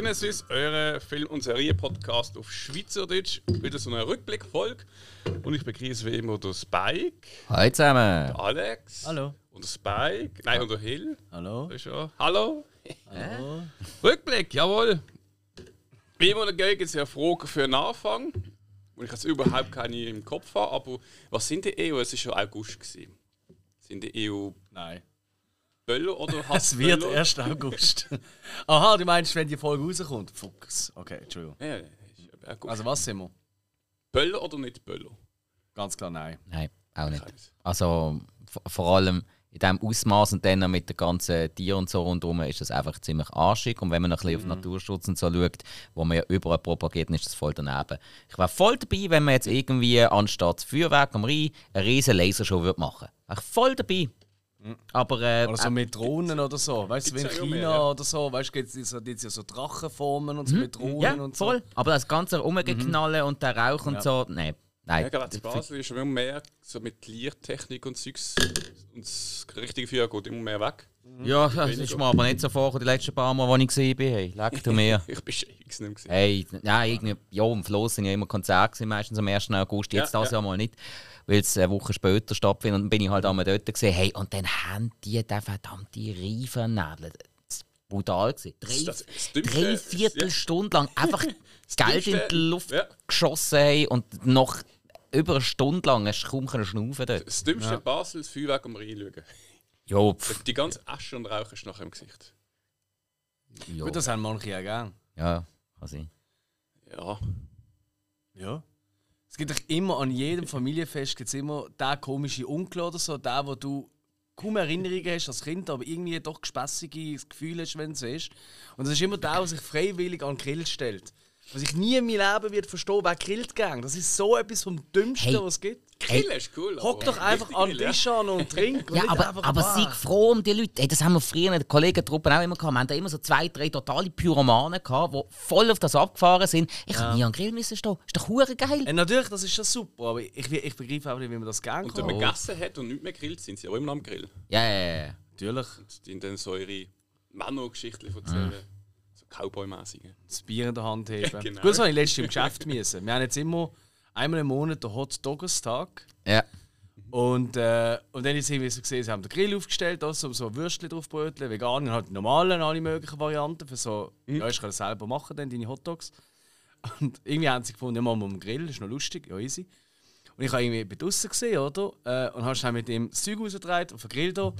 Cinesis, euer Film- und Serie-Podcast auf Schweizerdeutsch. Wieder so eine Rückblickfolge. Und ich begrüße wie immer den Spike, Hallo zusammen. den Alex Hallo. und den Spike. Nein, und den Hill. Hallo. Da ist. Hallo. Hallo. Rückblick, jawohl. Wie immer gibt es ja Fragen für den Anfang. Und ich jetzt überhaupt keine im Kopf habe. Aber was sind die EU? Es war schon August. Gewesen. Sind die EU Nein. Böller oder Es wird Hassböller? 1. August. Aha, du meinst, wenn die Folge rauskommt? Fuchs. Okay, Entschuldigung. Ja, ist August. Also was sind wir? Böller oder nicht Böller? Ganz klar nein. Nein, auch nicht. Also vor allem in diesem Ausmaß und dann noch mit den ganzen Tieren und so rundherum ist das einfach ziemlich arschig. Und wenn man noch ein bisschen auf Naturschutz und so schaut, wo man ja überall propagiert, dann ist das voll daneben. Ich wäre voll dabei, wenn man jetzt irgendwie anstatt Feuerwerk am Rhein eine riesen Lasershow würde machen würde. Wäre ich voll dabei. Aber äh, Oder so mit Drohnen oder so. Weißt du, wie in China mehr, ja. oder so, weißt du, gibt es so, gibt's ja so Drachenformen und so mit Drohnen ja, und so. voll. Aber das ganze Rumgeknallen und der Rauch und Ja. so, nein. Nein. Ja, gerade in Basel ist schon immer mehr so mit Lichttechnik und Zeugs. Und das richtige Feuer geht immer mehr weg. Ja, das ist mir aber nicht so vor, die letzten paar Mal, als ich gesehen bin. Hey, leck du mir. Ich bin nicht mehr gesehen. Hey, nein, irgendwie, ja, im Floss sind ja immer Konzerte, meistens am 1. August, jetzt Ja, das ja. Jahr mal nicht, weil es eine Woche später stattfindet. Und dann bin ich halt einmal dort gesehen, hey, und dann haben die den verdammte Reifennägel. Das war brutal. Gewesen. Drei, Das- drei Viertelstunde lang einfach Geld in die Luft ja. geschossen haben und noch über eine Stunde lang hast du kaum schnaufen dort. Das dümmste in Basel, das Feuerwerk am Rhein schauen. Ja, pff, Die ganze Asche und Rauch ist nachher im Gesicht. ja, Gut, das haben manche ja gern. ja, kann sein. Ja. Ja. Es gibt doch immer an jedem Familienfest gibt's immer den komischen Onkel oder so, der, wo du kaum Erinnerungen hast als Kind, aber irgendwie doch gespässiges Gefühl hast, wenn es so ist. Und das ist immer der, der sich freiwillig an den Grill stellt. Was ich nie in meinem Leben wird verstehen, wer grillt gern. Das ist so etwas vom Dümmsten, Hey. was es gibt. Grill ist cool. Hock doch einfach an den ja. Tisch an und trink. und Ja, aber, aber sei froh um die Leute. Hey, das haben wir früher in der Kollegentruppe auch immer gehabt. Wir haben da immer so zwei, drei totale Pyromanen gehabt, die voll auf das abgefahren sind. Ich ja. nie an den Grill müssen stehen. Ist doch hure geil. Äh, natürlich, das ist schon super, aber ich, ich begreife auch nicht, wie man das gerne Und wenn kann. man gegessen hat und nicht mehr grillt, sind sie auch immer am Grill. Ja, ja, ja. Natürlich, Und die dann so ihre Männer-Geschichten erzählen. So Cowboy-mäßige. das Bier in der Hand heben. Genau. Gut, das habe ich letztens im Geschäft müssen. Wir haben jetzt immer einmal im Monat den Hot Doggers Tag. ja. Und, äh, und dann ist es irgendwie so gesehen, sie haben den Grill aufgestellt, also, um so Würstchen draufbröteln, vegan, und halt die normalen, alle möglichen Varianten für so, ja, ich kann das selber machen, dann deine Hotdogs. Und irgendwie haben sie gefunden, ja, machen wir am Grill, ist noch lustig, ja easy. Und ich habe irgendwie bei draussen gesehen, oder? Äh, und habe schnell mit dem das Zeug rausgedreht auf den Grill da.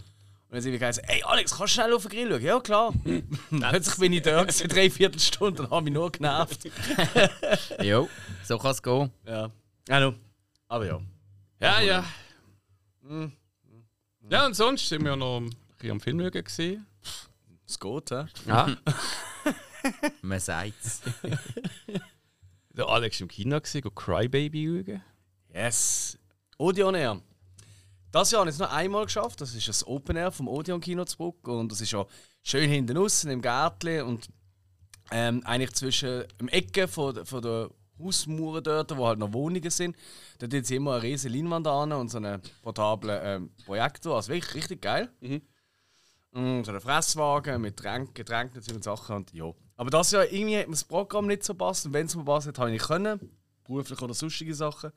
Und dann sind wir gesagt, ey Alex, kannst du schnell auf den Grill schauen? Ja, klar. Plötzlich bin ich da gewesen, drei Viertelstunden und habe mich nur genervt. Jo, so kann es gehen. Ja. Ja, Aber ja. Ja, ja. Ja, und sonst sind wir noch ein bisschen am Film schauen gesehen. Es geht, hä? Ja. Man sagt es. Der Alex im Kino gesehen, go Crybaby schauen. Yes. Odeon Air. Das Jahr habe ich es noch einmal geschafft. Das ist das Open Air vom Odeon Kino zu Bruck. Und das ist ja schön hinten außen im Gärtchen und ähm, eigentlich zwischen dem Ecke von, der- von der Hausmauern dort, wo halt noch Wohnungen sind. Dort ist immer eine riesige Leinwand an und so einen portablen ähm, Projektor. Also wirklich richtig geil. Mm, so einen Fresswagen mit Tränken, Getränken und Sachen. Und, ja. Aber das Jahr irgendwie hat mir das Programm nicht so passt. Und wenn es mir passt, hat, habe ich nicht können. Beruflich oder sonstige Sachen.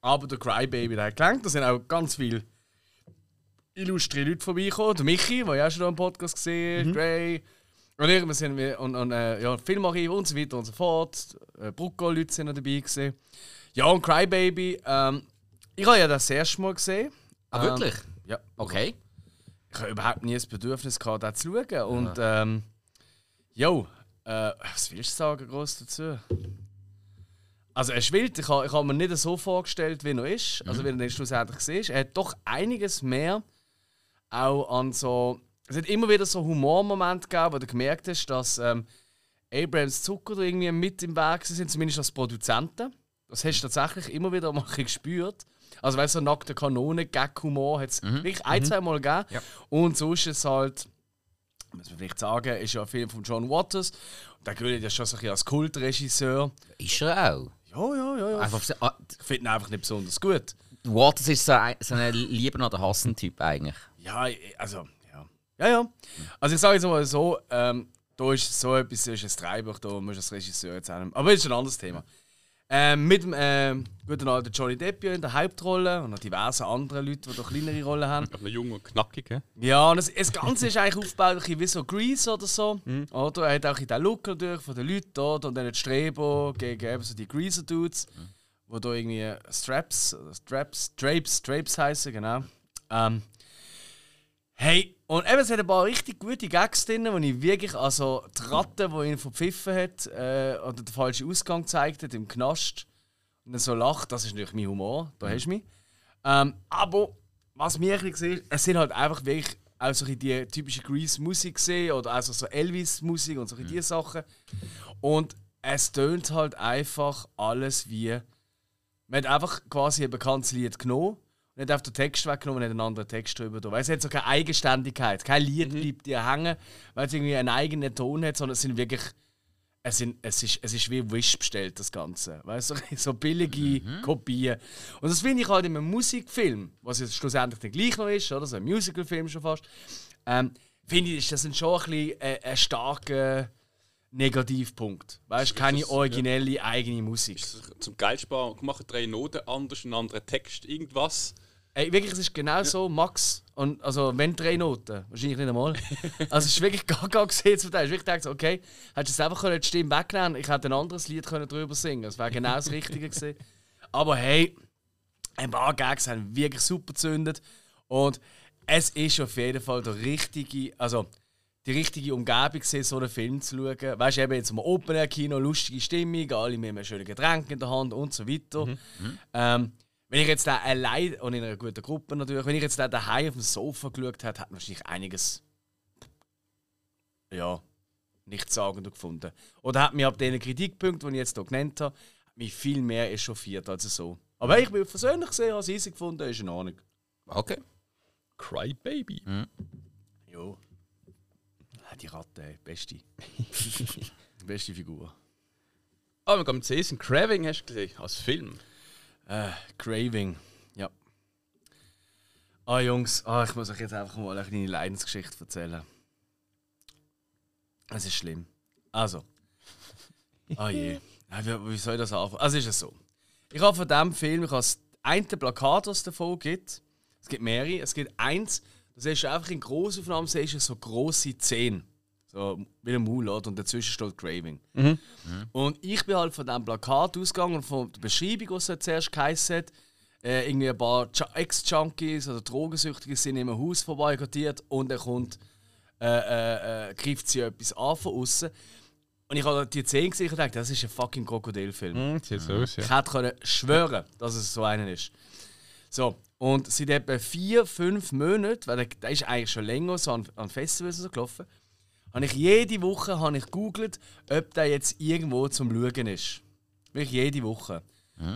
Aber der Crybaby, der hat gelangt. Da sind auch ganz viele illustre Leute vorbeigekommen. Der Michi, der ja auch schon im Podcast gesehen Gray. Und ich, wir sind wir, und, und äh, ja, Filmarchiv und so weiter und so fort. Äh, Brucko-Leute sind noch dabei gewesen. Ja, und Crybaby, ähm, ich habe ja das erste Mal gesehen. Ah, wirklich? Ja, Okay. ich habe überhaupt nie das Bedürfnis gehabt, da zu schauen. Und ähm, jo, äh, was willst du sagen groß dazu? Also er ist wild, ich habe ich mir nicht so vorgestellt, wie er ist, also wie er dann schlussendlich siehst. Er hat doch einiges mehr auch an so... Es hat immer wieder so Humormomente gegeben, wo du gemerkt hast, dass ähm, Abrams Zucker da irgendwie mit im Weg sind, zumindest als Produzenten. Das hast du tatsächlich immer wieder mal gespürt. Also weißt du, so nackte Kanone, Gag-Humor hat es wirklich ein, zwei Mal gegeben. Ja. Und so ist es halt, muss man vielleicht sagen, ist ja ein Film von John Waters. Der gilt ja schon so ein bisschen als Kultregisseur. Ist er auch. Ja, ja, ja, ja. Einfach, ah, Ich finde ihn einfach nicht besonders gut. Waters ist so ein, so ein Lieben- oder Hassen-Typ eigentlich. Ja, also, ja. Ja, ja. Also ich sage jetzt mal so, ähm, da ist so etwas, ist ein Drehbuch, da muss das Regisseur jetzt auch nicht- Aber das ist ein anderes Thema. Ähm, mit dem ähm, guten alten Johnny Depp in der Hauptrolle und noch diverse andere Leute, die da kleinere Rollen haben. Aber noch jung und knackig, hä? Ja, und das, das Ganze ist eigentlich aufgebaut wie so Grease oder so. Oder? Er hat auch in den Look natürlich von den Leuten dort und dann die Strebo gegen eben so die Greaser-Dudes, wo da irgendwie Straps, Straps, Drapes, Drapes heißen, genau. Ähm, hey, und eben, es hat ein paar richtig gute Gags drin, wo ich wirklich, also die Ratte, die ihn verpfiffen hat äh, oder den falschen Ausgang gezeigt hat im Knast und dann so lacht, das ist natürlich mein Humor, da hast du mich. Ähm, aber was mir ein bisschen gesehen es sind halt einfach wirklich auch so die typische Grease-Musik gesehen oder also so Elvis-Musik und so ein bisschen diese Sachen. Und es tönt halt einfach alles wie. Man hat einfach quasi ein bekanntes Lied genommen hat einfach den Text weggenommen und hat einen anderen Text drüber. Weil es hat so keine Eigenständigkeit. Kein Lied bleibt dir hängen, weil es irgendwie einen eigenen Ton hat, sondern es sind wirklich. Es, sind, es, ist, es ist wie Wish bestellt, das Ganze. Weißt du, so billige Kopien. Und das finde ich halt in einem Musikfilm, was jetzt schlussendlich dann gleich noch ist, oder? So ein Musicalfilm schon fast. Ähm, finde ich, ist das schon ein bisschen äh, ein starker Negativpunkt. Weißt du, keine das- originelle eigene Musik. Zum Geld sparen, machen drei Noten anders, einen anderen Text, irgendwas. Ey, wirklich, es ist genau so, Max. Und, also, wenn drei Noten, wahrscheinlich nicht einmal. also, es ist wirklich gar gar gesehen zum Teil. Ich gedacht, okay, hättest du jetzt einfach können die Stimme wegnehmen Ich hätte ein anderes Lied können drüber singen Das wäre genau das Richtige gewesen. Aber hey, ein paar Gags haben wirklich super gezündet. Und es ist auf jeden Fall der richtige, also die richtige Umgebung, gewesen, so einen Film zu schauen. Weißt du, eben jetzt im Open-Air-Kino, lustige Stimmung, alle mit einem schönen Getränk in der Hand und so weiter. Ähm, wenn ich jetzt da allein, und in einer guten Gruppe natürlich, wenn ich jetzt da daheim auf dem Sofa geschaut hätte, hat man wahrscheinlich einiges, ja, nichtssagender gefunden. Oder hat mich ab den Kritikpunkten, die ich jetzt hier genannt habe, mich viel mehr echauffiert als so. Aber ich bin persönlich gesehen, habe es easy gefunden, ist in Ordnung. Okay. Cry Baby. Jo. Ah, Die Ratte, ey, beste. beste Figur. Ah, wir gehen zu Jason Craving, hast du gesehen, als Film. Äh, Craving. Ja. Ah, Jungs, ah, ich muss euch jetzt einfach mal eine kleine Leidensgeschichte erzählen. Es ist schlimm. Also. Ah je. Wie, wie soll ich das anfangen? Also ist es so. Ich habe von diesem Film, ich habe das eine Plakat, das es davon gibt. Es gibt mehrere. Es gibt eins, das ist einfach in Großaufnahmen, siehst du so grosse Zähne. So wie ein Maul, oder? Und dazwischen steht Craving. Und ich bin halt von diesem Plakat ausgegangen und von der Beschreibung, was es zuerst geheißen hat. Äh, irgendwie ein paar Ju- Ex-Junkies oder Drogensüchtige sind in einem Haus vorbeigotiert und er kommt, äh, äh, äh, greift sie etwas an von außen. Und ich habe die Szene gesehen und gedacht, das ist ein fucking Krokodilfilm. Hm, sieht so aus, Ich hätte können schwören, dass es so einer ist. So, und seit etwa vier, fünf Monaten, weil der, der ist eigentlich schon länger so an, an Festivals so gelaufen, habe ich jede Woche habe ich gegoogelt, ob der jetzt irgendwo zum Schauen ist. Wirklich jede Woche.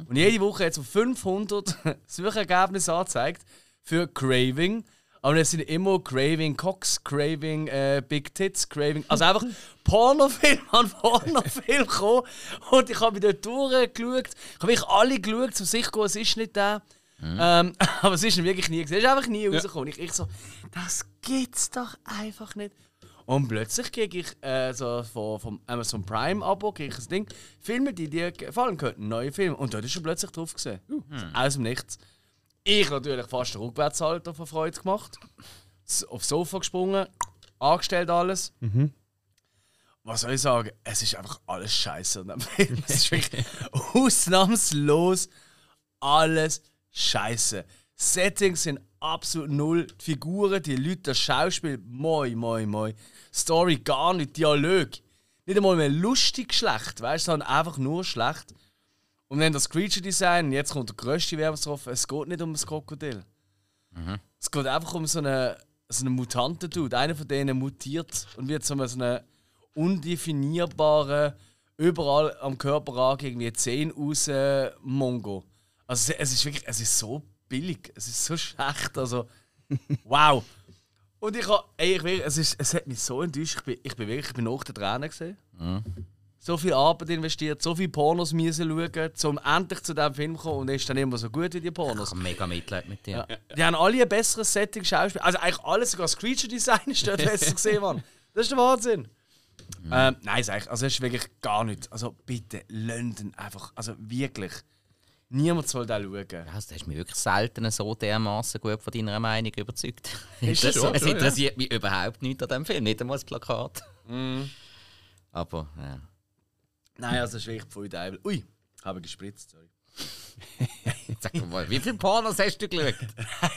Und jede Woche hat so 500 Suchergebnisse angezeigt für Craving. Aber es sind immer Craving Cox, Craving äh, Big Tits, Craving. Also einfach Pornofilm an Pornofilm gekommen. Und ich habe wieder durchgeschaut. Ich habe wirklich alle geschaut, zu gehen, es ist nicht der. Ähm, aber es ist wirklich nie gesehen. Es ist einfach nie rausgekommen. Ich, ich so, das gibt's doch einfach nicht. Und plötzlich kriege ich äh, so von, vom Amazon Prime Abo kriege ich ein Ding, Filme, die dir gefallen könnten, neue Filme. Und dort ist schon plötzlich drauf gesehen. Aus dem Nichts. Ich natürlich fast einen Rückwärtshalter von Freude gemacht. Aufs Sofa gesprungen, angestellt alles. Was soll ich sagen? Es ist einfach alles scheiße. Es ist wirklich ausnahmslos alles scheiße. Settings sind absolut null. Die Figuren, die Leute, das Schauspiel, moi, moi, moi. Story gar nicht, Dialog. Nicht einmal mehr lustig schlecht, weißt du, sondern einfach nur schlecht. Und dann das Creature Design, und jetzt kommt der grösste Werbungstroffen, es geht nicht um das Krokodil. Es geht einfach um so einen, so einen Mutanten-Dude. Einer von denen mutiert und wird so einen undefinierbaren, überall am Körper ran irgendwie 10 raus Mongo. Also es ist wirklich, es ist so billig, es ist so schlecht, also wow. Und ich habe, ey, ich es, ist, es hat mich so enttäuscht, ich bin, ich bin wirklich, ich bin nach den Tränen gesehen. So viel Arbeit investiert, so viele Pornos müssen schauen, um endlich zu diesem Film zu kommen und ist dann immer so gut wie die Pornos. Ich habe mega Mitleid mit dir. Die haben alle ein besseres Setting, Schauspiel. Also eigentlich alles, sogar das Creature Design ist dort besser gesehen, Mann. Das ist der Wahnsinn. Ähm, nein, sag ich. Also, es ist wirklich gar nicht. Also, bitte, London einfach. Also, wirklich. Niemand soll da schauen. Ja, das hast mich wirklich selten so dermaßen gut von deiner Meinung überzeugt. Ist das so? Es Ja, ja. interessiert mich überhaupt nicht an dem Film, nicht einmal das Plakat. Aber ja. Nein, also, es ist wirklich voll Teufel. Ui, habe gespritzt, sorry. Sag mal, wie viele Pornos hast du geschaut?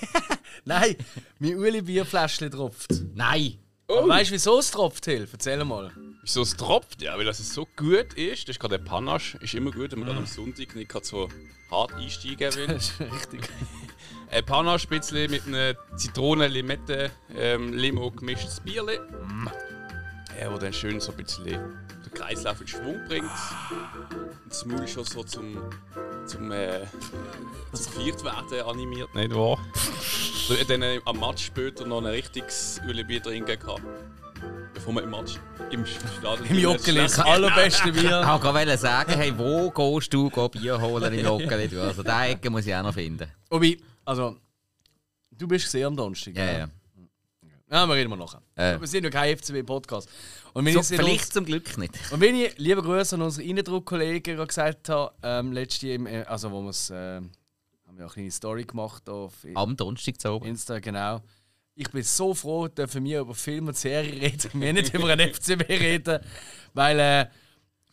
Nein, mein Uli Bierfläschchen tropft. Nein! Aber weißt du, wieso es tropft, Hilf? Erzähl mal. Wieso es tropft? Ja, weil das so gut ist. Das ist gerade der Panache. Ist immer gut, wenn man dann am Sonntag nicht gerade so hart einsteigen will. Das ist richtig. Ein Panache mit einem Zitronen, Limette, ähm, Bierli. Ja, wo dann schön so ein bisschen Kreislauf in Schwung bringt. Und das Maul schon so zum, zum, äh, zum Viertwerden animiert, nicht wahr? So, dann am Match später noch ein richtiges Ölibier trinken kann. Bevor man im Match im Stadion... Im Joggeli, das allerbeste Ich Bier. wollte gerade sagen, hey, wo gehst du go Bier holen im Joggeli? Also, diese Ecke muss ich auch noch finden. Wobei, also, du bist gesehen am Donnerstag. Ja, ja. Ja, wir reden mal nachher. Äh. Wir sind ja kein FCB-Podcast. So, vielleicht uns- zum Glück nicht. Und wenn ich, liebe Grüße an unsere Innendruck-Kollegen gesagt habe, ähm, im, äh, also wo wir es, äh, haben wir eine kleine Story gemacht auf Am Donnerstag zu oben. Insta, genau. Ich bin so froh, dürfen wir über Film und Serien reden, wir nicht über einen FCB reden, weil äh,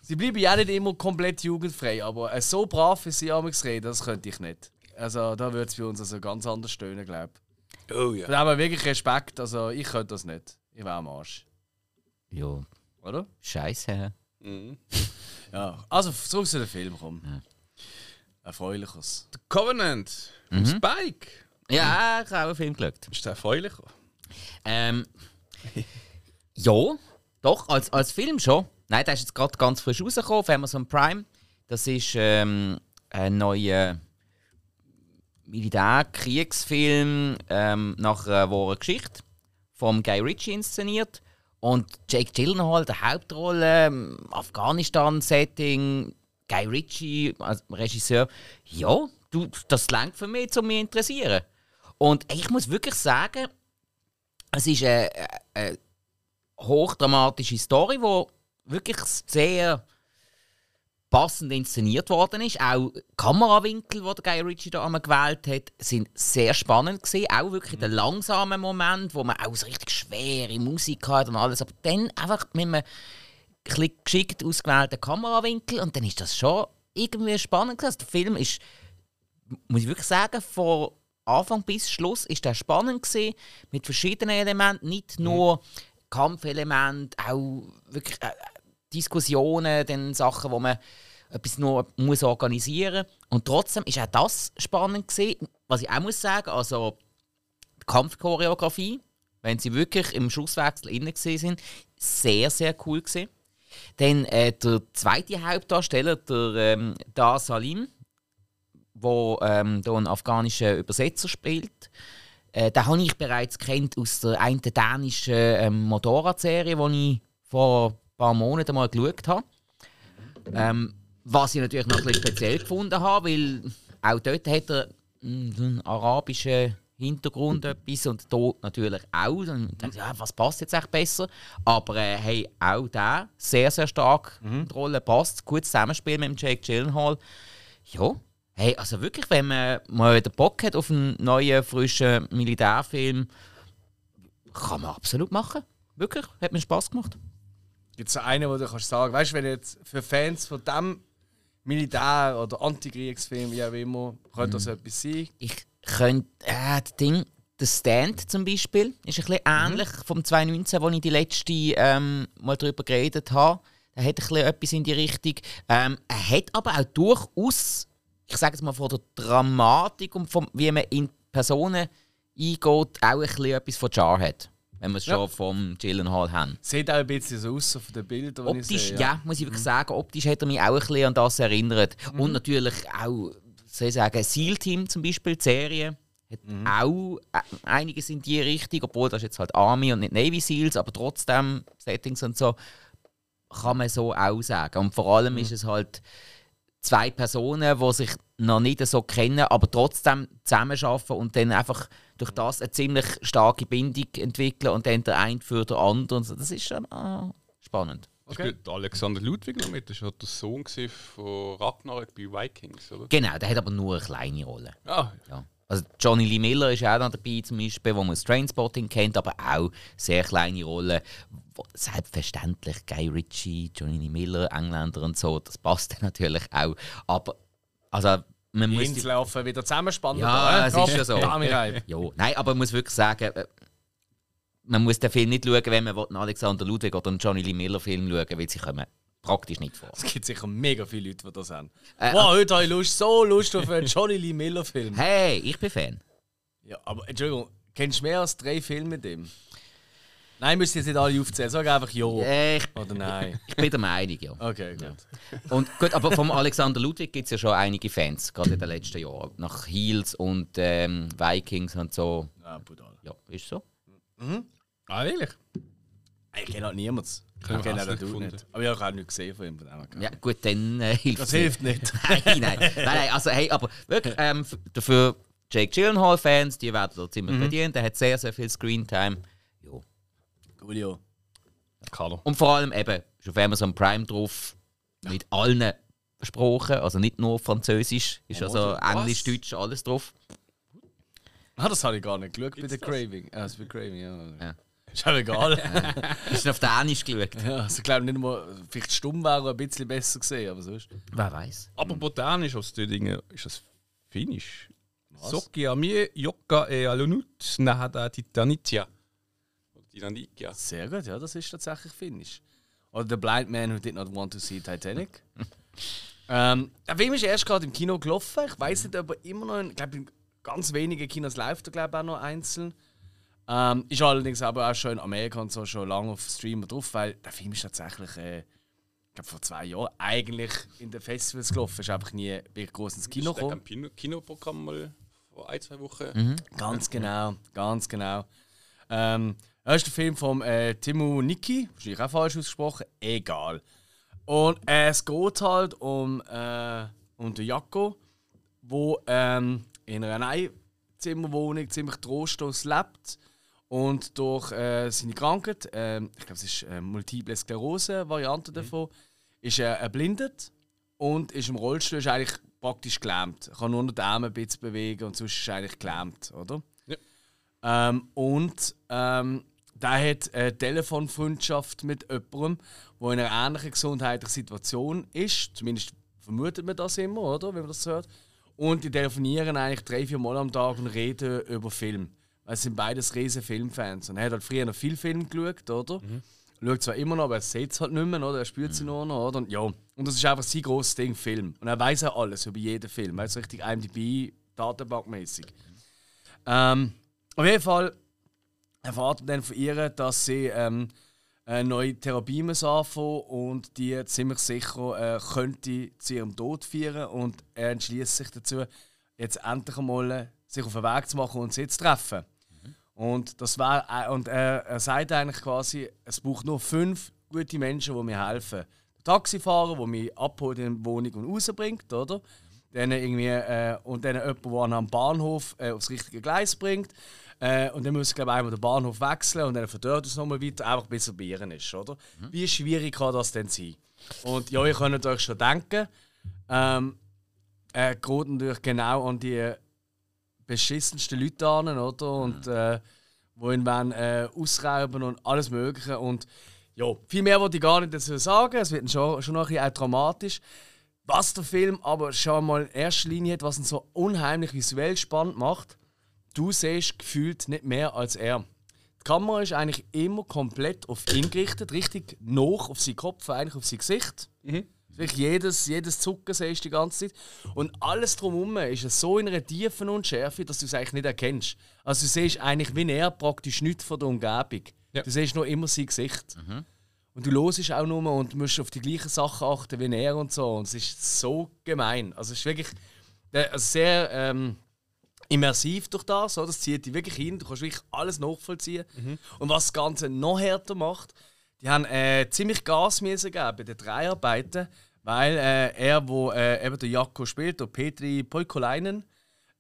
sie bleiben ja nicht immer komplett jugendfrei, aber äh, so brav wie sie amigs reden, das könnte ich nicht. Also da würde es bei uns also ganz anders stöhnen, glaube ich. Oh ja. Da haben wir wirklich Respekt, also ich könnte das nicht. Ich wäre am Arsch. Ja, Oder? scheiße. Mhm. Ja, also zurück zu dem Film, komm. Erfreuliches. Covenant. Mhm. Spike. Ja, ich habe auch einen Film geschaut. Ist der erfreulicher? Ähm, ja, doch, als, als Film schon. Nein, der ist jetzt gerade ganz frisch rausgekommen auf Amazon Prime. Das ist ähm, ein neuer Militärkriegsfilm ähm, nach einer wahren Geschichte vom Guy Ritchie inszeniert. Und Jake Gyllenhaal, der Hauptrolle, ähm, Afghanistan-Setting, Guy Ritchie als Regisseur. Ja, du, das langt für mich, um mich zu interessieren. Und ich muss wirklich sagen, es ist eine, eine hochdramatische Story, die wirklich sehr passend inszeniert worden ist. Auch die Kamerawinkel, die der Guy Ritchie da einmal gewählt hat, sind sehr spannend gewesen. Auch wirklich der langsame Moment, wo man auch so richtig schwere Musik hat und alles. Aber dann einfach mit einem ein geschickt ausgewählten Kamerawinkel und dann ist das schon irgendwie spannend gewesen. Also Der Film ist, muss ich wirklich sagen, von Anfang bis Schluss ist der spannend gewesen, mit verschiedenen Elementen, nicht nur Kampfelemente, auch wirklich äh, Diskussionen, dann Sachen, wo man etwas nur muss organisieren und trotzdem ist auch das spannend gewesen. Was ich auch muss sagen, also die Kampfchoreografie, wenn sie wirklich im Schusswechsel innen gewesen sind, sehr sehr cool gewesen. Dann äh, der zweite Hauptdarsteller, der ähm, Da Salim, wo ähm, da einen afghanischen Übersetzer spielt. Äh, den habe ich bereits kennt aus der einen dänischen ähm, Motorradserie, die ich vor paar Monaten mal geschaut habe. Ähm, was ich natürlich noch ein bisschen speziell gefunden habe, weil auch dort hat er einen arabischen Hintergrund etwas und hier natürlich auch. Dann denke ich, ja, was passt jetzt echt besser? Aber äh, hey, auch der sehr, sehr stark in die Rolle passt. Gutes Zusammenspiel mit dem Jake Gyllenhaal. Ja, hey, also wirklich, wenn man mal wieder Bock hat auf einen neuen, frischen Militärfilm, kann man absolut machen. Wirklich, hat mir Spaß gemacht. Gibt es einen, wo du kannst sagen, weißt du, wenn jetzt für Fans von dem Militär- oder Antikriegsfilm, wie auch immer, könnte das etwas sein? Ich könnte, äh, das Ding, der Stand zum Beispiel, ist ein bisschen ähnlich vom 2019, wo ich die letzte ähm, mal darüber geredet habe. Er hat ein bisschen etwas in die Richtung. Ähm, er hat aber auch durchaus, ich sage jetzt mal von der Dramatik und vom, wie man in Personen eingeht, auch ein bisschen etwas von Jar hat. Wenn wir es Ja. schon vom Gyllenhaal haben. Sieht auch ein bisschen so aus auf den Bildern, die ich Optisch, sehe. ja. muss ich wirklich sagen, optisch hat er mich auch ein bisschen an das erinnert. Mhm. Und natürlich auch, soll ich sagen, SEAL-Team zum Beispiel, die Serie, hat Mhm. auch äh, einiges in die Richtung, obwohl das ist jetzt halt Army und nicht Navy SEALs, aber trotzdem Settings und so, kann man so auch sagen. Und vor allem Mhm. ist es halt zwei Personen, die sich noch nicht so kennen, aber trotzdem zusammenarbeiten und dann einfach durch das eine ziemlich starke Bindung entwickeln und dann der eine für den anderen. Das ist schon ah, spannend. Okay. Spielt Alexander Ludwig noch mit? Das war der Sohn von Ragnarök bei Vikings, oder? Genau, der hat aber nur eine kleine Rolle. Ah. Ja. Also Johnny Lee Miller ist auch noch dabei, zum Beispiel, wo man das Trainspotting kennt, aber auch sehr kleine Rolle. Selbstverständlich Guy Ritchie, Johnny Lee Miller, Engländer und so, das passt natürlich auch. Aber also man Die muss Insel laufen wieder zusammenspannen. Ja, es ist ja so. Ja, nein, aber man muss wirklich sagen, äh, man muss den Film nicht schauen, wenn man einen Alexander Ludwig oder einen Johnny Lee Miller Film schauen will, weil sie kommen praktisch nicht vor. Es gibt sicher mega viele Leute, die das haben. Äh, wow, heute habe ich Lust, so Lust auf einen Johnny Lee Miller Film. Hey, ich bin Fan. Ja, aber Entschuldigung, kennst du mehr als drei Filme mit ihm? Nein, müsst ihr jetzt nicht alle aufzählen. Sag einfach ja ich, oder nein. ich bin der Meinung, ja. Okay, gut. Und gut, aber vom Alexander Ludwig gibt es ja schon einige Fans, gerade in den letzten Jahren. Nach Heels und ähm, Vikings und so. Ja, brutal. Ja, ist so. Ah, wirklich? Ich kenne halt niemanden. Ich habe kenne nicht Dude gefunden. nicht. Aber ich habe auch nichts gesehen von ihm. Von. Ja, gut, dann äh, hilft Das es nicht. hilft nicht. nein, nein, nein, nein, also hey, aber wirklich, ähm, dafür Jake Gyllenhaal-Fans, die werden da ziemlich verdient. Der hat sehr, sehr viel Screentime. Julio. Carlo. Und vor allem eben, ist auf Amazon Prime drauf, mit allen Sprachen, also nicht nur Französisch, ist also was? Englisch, Deutsch, alles drauf. Ah, das habe ich gar nicht geschaut bei der Craving. Ah, das bei Craving, ja. Ja. Ist auch egal. Ist auf Dänisch geschaut. ja, also ich glaube nicht mal, vielleicht stumm wäre ein bisschen besser gesehen, aber sonst. Wer weiß. Aber botanisch aus den Dingen ist das Finnisch. Socchi a me, Jokka e alunut, nahada titanitia. Oder Titanitia. Sehr gut, ja, das ist tatsächlich Finnisch. Oder The Blind Man Who Did Not Want to See Titanic. ähm, der Film ist erst gerade im Kino gelaufen. Ich weiß nicht, ob er immer noch, in, ich glaube, in ganz wenigen Kinos läuft er, glaube ich, auch noch einzeln. Ähm, ist allerdings aber auch schon in Amerika und so schon lange auf Streamer drauf, weil der Film ist tatsächlich, äh, ich glaube, vor zwei Jahren eigentlich in den Festivals gelaufen. Ist einfach nie wirklich groß ins Kino gekommen. Kino Kinoprogramm mal vor ein, zwei Wochen. Mhm. Ganz genau, ganz genau. Ähm, das ist der Film von äh, Timo Nicki, wahrscheinlich auch falsch ausgesprochen, egal. Und äh, es geht halt um, äh, um den Jaco, wo ähm, in einer Einzimmerwohnung ziemlich trostlos lebt und durch äh, seine Krankheit, ähm, ich glaube es ist äh, Multiple Sklerose, Variante davon, ist er erblindet und ist im Rollstuhl ist eigentlich praktisch gelähmt. Er kann nur noch die Arme ein bisschen bewegen und sonst ist er eigentlich gelähmt, oder? Ähm, und ähm, der hat eine Telefonfreundschaft mit jemandem, der in einer ähnlichen gesundheitlichen Situation ist. Zumindest vermutet man das immer, oder? Wenn man das hört. Und die telefonieren eigentlich drei, vier Mal am Tag und reden über Film. Weil es sind beides riesen Filmfans. Und er hat halt früher noch viel Film geschaut, oder? Schaut zwar immer noch, aber er sieht es halt nicht mehr, oder? Er spielt sie nur noch, oder? Und ja. Und das ist einfach sein grosses Ding, Film. Und er weiß auch alles über jeden Film. Er ist richtig IMDb, Datenbankmäßig. Ähm, auf jeden Fall erfahren dann von ihr, dass sie ähm, eine neue Therapie muss anfangen und die ziemlich sicher äh, könnte zu ihrem Tod führen. Und er entschließt sich dazu, jetzt endlich einmal äh, sich auf den Weg zu machen und sie zu treffen. Und das war äh, und er, er sagt eigentlich quasi, es braucht nur fünf gute Menschen, die mir helfen. Der Taxifahrer, der mich abholt in die Wohnung und rausbringt, oder? Dann irgendwie, äh, und dann jemand, der am Bahnhof äh, aufs richtige Gleis bringt. Äh, und dann muss ich glaube einmal den Bahnhof wechseln und dann verdört es nochmal weiter, einfach bis er ihr ist, oder? Wie schwierig kann das denn sein? Und ja, ihr könnt euch schon denken, ähm, er geht natürlich genau an die beschissensten Leute an, oder? Und äh, wo ihn wollen, äh, ausrauben und alles Mögliche. Und ja, viel mehr wollte ich gar nicht dazu sagen. Es wird schon, schon noch ein bisschen auch dramatisch. Was der Film aber schon mal in erster Linie hat, was ihn so unheimlich visuell spannend macht, du siehst gefühlt nicht mehr als er. Die Kamera ist eigentlich immer komplett auf ihn gerichtet, richtig noch auf seinen Kopf, eigentlich auf sein Gesicht. Wirklich jedes, jedes Zucken siehst du die ganze Zeit. Und alles drumherum ist es so in einer tiefen Unschärfe, dass du es eigentlich nicht erkennst. Also du siehst eigentlich wie er praktisch nichts von der Umgebung. Ja. Du siehst nur immer sein Gesicht. Und du hörst auch nur und musst auf die gleichen Sachen achten wie er und so. Und es ist so gemein. Also es ist wirklich also sehr ähm, immersiv durch das. Das zieht dich wirklich hin. Du kannst wirklich alles nachvollziehen. Und was das Ganze noch härter macht, die haben äh, ziemlich Gas müssen geben bei den Dreharbeiten, weil äh, er, wo äh, eben der Jakko spielt, der Petri Poikolainen,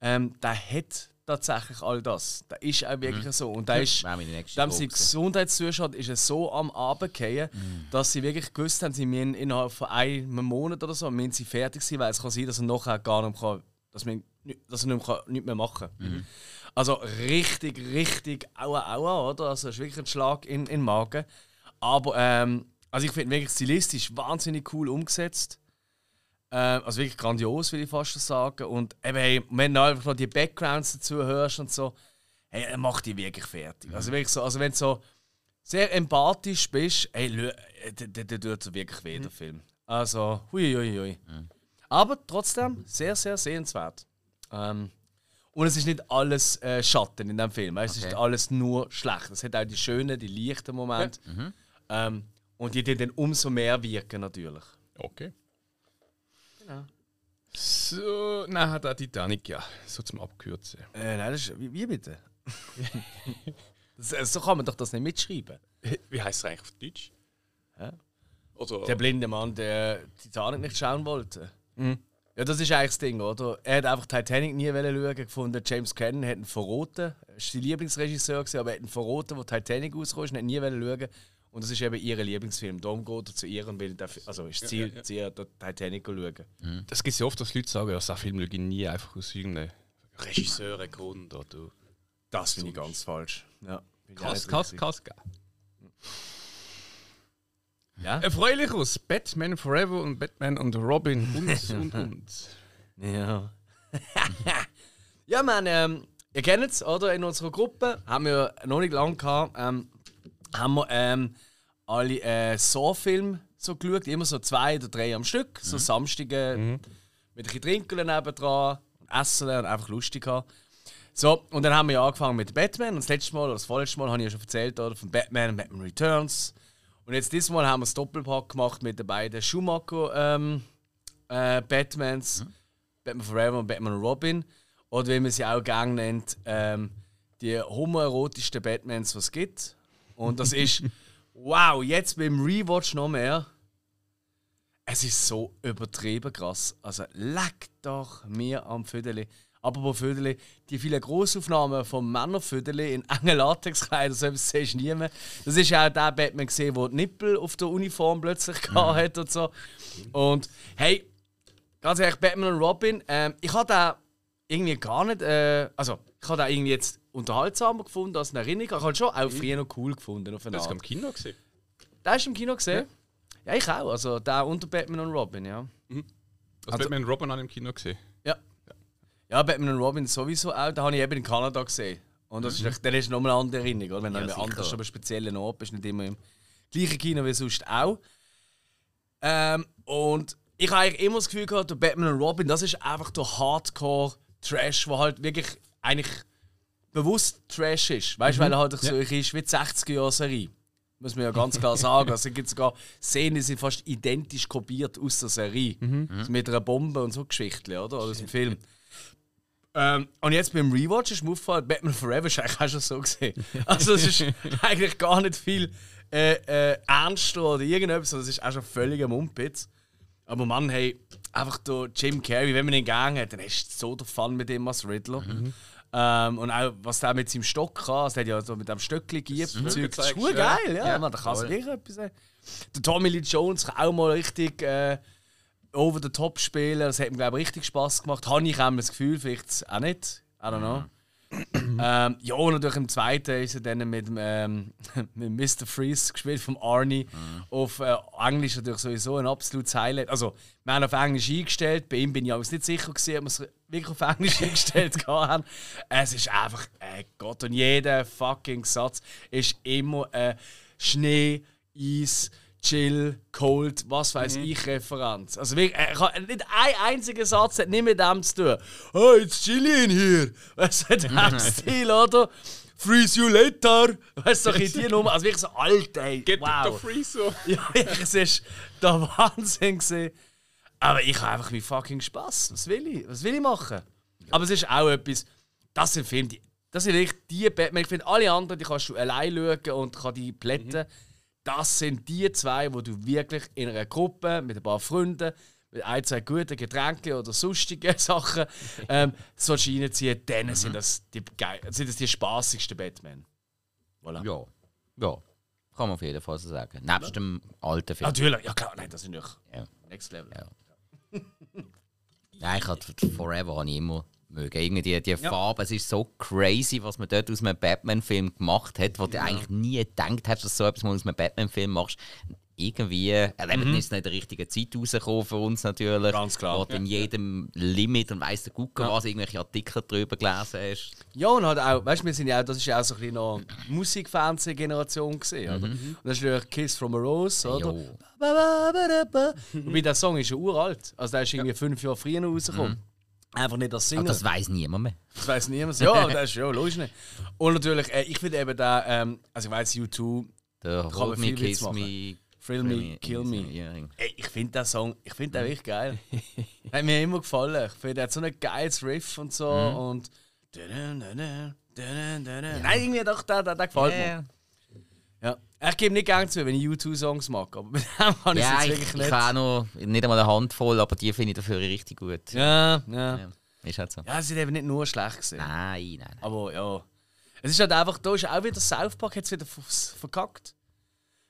ähm, der hat tatsächlich all das. Das ist auch wirklich so. Und da ist, meine nächste dem gewesen. Gesundheitszustand ist es so am Abend Mhm. dass sie wirklich gewusst haben, sie müssen innerhalb von einem Monat oder so müssen sie fertig sein, weil es kann sein, dass er nachher gar nicht mehr, kann, dass man, dass er nicht mehr, nicht mehr machen kann. Mhm. Also richtig, richtig aua aua, oder? Also es ist wirklich ein Schlag in, in den Magen. Aber ähm, also ich finde wirklich stilistisch wahnsinnig cool umgesetzt. Ähm, also wirklich grandios, will ich fast sagen. Und eben, hey, wenn du einfach noch die Backgrounds dazu hörst und so, hey, er macht die wirklich fertig. Also wirklich so, also wenn du so sehr empathisch bist, hey, äh, der, tut so wirklich weh, der Film. Also, hui, hui, hui. Aber trotzdem sehr, sehr sehenswert. Ähm, und es ist nicht alles äh, Schatten in dem Film. Es ist Okay. nicht alles nur schlecht. Es hat auch die schönen, die leichten Momente. Ähm, und die die dann umso mehr wirken natürlich. Okay. Genau. So, nachher der Titanic, ja. So zum Abkürzen. Äh, nein, das ist, wie, wie bitte? das, äh, so kann man doch das nicht mitschreiben. Wie heißt es eigentlich auf Deutsch? Hä? Oder Der blinde Mann, der Titanic nicht schauen wollte. Ja, das ist eigentlich das Ding, oder? Er hat einfach Titanic nie schauen, gefunden. James Cameron hat ihn verroten. Er war sein Lieblingsregisseur, gewesen, aber er hat ihn verroten, wo Titanic rauskam, und hat nie wollen schauen. Und das ist eben ihr Lieblingsfilm. Darum geht er zu ihr und will, also ist das Ziel, ja, ja. zu ihr Titanic schauen. Das gibt es ja oft, dass Leute sagen, ja, so Film schaue ich nie einfach aus irgendeinem Regisseurengrund oder. Das finde ich ganz falsch. Ja, finde ich auch Kass, Ja? Erfreuliches Batman Forever und Batman und Robin und und und. Ja. ja, man, ähm, ihr kennt es, oder? In unserer Gruppe haben wir noch nicht lange gehabt, ähm, haben wir ähm, alle äh, Saw-Filme so geschaut, immer so zwei oder drei am Stück, so Samstage mit ein bisschen Trinken nebendran und Essen und einfach lustig haben. So, und dann haben wir ja angefangen mit Batman und das letzte Mal oder das vorletzte Mal habe ich ja schon erzählt, oder? Von Batman und Batman Returns. Und jetzt dieses Mal haben wir das Doppelpack gemacht mit den beiden Schumacher ähm, äh, Batmans. Batman Forever und Batman Robin. Oder wie man sie auch gerne nennt, ähm, die homoerotischsten Batmans, was es gibt. Und das ist, wow, jetzt beim Rewatch noch mehr. Es ist so übertrieben krass. Also leck doch mir am Födeli. Apropos Födeli, die vielen Grossaufnahmen von Männerfödeli in engen Latexkleidern, so etwas siehst du nie mehr. Das ist ja auch der Batman gesehen, der die Nippel auf der Uniform plötzlich gehabt hat und so. Und hey, ganz ehrlich, Batman und Robin, ähm, ich habe da irgendwie gar nicht, äh, also ich habe da irgendwie jetzt unterhaltsamer gefunden als eine Erinnerung. Ich habe schon auch früher noch cool gefunden auf Das kam im Kino gesehen. Hast du im Kino gesehen? Ja, ich auch. Also der unter Batman und Robin, ja. Also, Also- Batman und Robin habe ich im Kino gesehen. Ja. Batman und Robin sowieso auch. Den habe ich eben in Kanada gesehen. Und das ist, echt- dann ist nochmal eine andere Erinnerung, oder? Wenn du Ja, sicher. anders, aber speziellen Ort bist, nicht immer im gleichen Kino wie sonst auch. Ähm, und ich habe eigentlich immer das Gefühl gehabt, der Batman und Robin, das ist einfach der Hardcore-Trash, der halt wirklich eigentlich bewusst Trash ist. Weißt du, weil er halt so ist wie die 60er-Jahre-Serie. Muss man ja ganz klar sagen. Also, es gibt sogar Szenen, die sind fast identisch kopiert aus der Serie. Also mit einer Bombe und so Geschichten, oder? Oder aus dem Film. Ähm, und jetzt beim Rewatch ist mir aufgefallen, Batman Forever ist eigentlich auch schon so gesehen. Also es ist eigentlich gar nicht viel äh, äh, ernster oder irgendetwas, sondern es ist auch schon völliger Mumpitz. Aber Mann, hey, einfach der Jim Carrey, wenn man ihn gegangen hat, dann ist so der Fun mit ihm als Riddler. Ähm, und auch, was der mit seinem Stock kann, also der hat ja so mit dem und Zeug, das ist ja. geil, ja. Ja, man, da kann voll. sich etwas sagen. Der Tommy Lee Jones kann auch mal richtig äh, over the top spielen. Das hat mir, glaube ich, richtig Spass gemacht. Habe ich auch das Gefühl, vielleicht auch nicht. I don't know. ähm, ja, natürlich im zweiten ist er dann mit, ähm, mit Mr. Freeze gespielt, vom Arnie. Auf äh, Englisch natürlich sowieso ein absolutes Highlight. Also, wir haben auf Englisch eingestellt. Bei ihm bin ich aber nicht sicher, gewesen, ob wir es wirklich auf Englisch eingestellt haben. Es ist einfach, äh, Gott, und jeder fucking Satz ist immer äh, Schnee, Eis, Chill, Cold, was weiß ich, Referenz. Also wirklich, äh, hab- nicht ein einziger Satz hat nicht mit dem zu tun. Oh, it's chilly in here. Weißt du, der Stil, oder? Freeze you later. Weißt du, in die Nummer. Also wirklich so alt, ey. Get wow. the Freezer. Ja, es ist der Wahnsinn gewesen. Aber ich habe einfach wie fucking Spaß. Was will ich? Was will ich machen? Aber es ist auch etwas, das sind Filme, die, das sind wirklich die Batman. Ich finde, alle anderen, die kannst du allein schauen und kann die plätten. Das sind die zwei, wo du wirklich in einer Gruppe mit ein paar Freunden mit ein, zwei guten Getränken oder sonstigen Sachen ähm, so reinziehen, dann sind, das die, sind das die spaßigsten Batman. Voilà. Ja. Ja. Kann man auf jeden Fall so sagen. Nebst dem alten Film. Natürlich, ja klar, nein, das ist natürlich Ja. Next Level. Ja. Ja, ich hatte Forever habe ich immer mögen. Irgendwie die, die Farbe, es ist so crazy, was man dort aus einem Batman-Film gemacht hat, wo du eigentlich nie gedacht hast, dass so etwas mal aus einem Batman-Film machst. Irgendwie, äh, eben, ist nicht in der richtigen Zeit rausgekommen für uns natürlich. Ganz klar. Wo du in jedem Limit und weiss der Gucker, was irgendwelche Artikel darüber gelesen hast. Ja, und halt auch, weißt du, wir sind ja auch, das ist ja auch so ein bisschen noch Musikfernsehgeneration gesehen, oder? Und das ist natürlich Kiss from a Rose, oder? Jo. Wobei der Song ist ja uralt, also der ist irgendwie fünf Jahre früher rausgekommen. Einfach nicht das Aber Singen. das weiß niemand mehr. Das weiß niemand. Ja, das ist ja logisch nicht. Und natürlich, äh, ich finde eben da, ähm, also ich weiß U2, Der man Hold Me, Witz Kiss machen. Me, Thrill Me, Kill Me. Ja, Ey, ich finde den Song, ich finde den wirklich geil. hat mir immer gefallen. Ich finde, er hat so ein geiles Riff und so und. Nein, irgendwie doch, der, der, der gefällt mir. Ich gebe nicht gern zu, wenn ich U2-Songs mag, aber mit dem kann ich Ja, es ich, jetzt wirklich ich nicht. habe auch noch nicht einmal eine Handvoll, aber die finde ich dafür richtig gut. Ja, ja. Ja, Ist halt so. Ja, sie sind eben nicht nur schlecht gesehen. Nein, nein, nein. Aber ja. Es ist halt einfach, da ist auch wieder South Park jetzt wieder verkackt.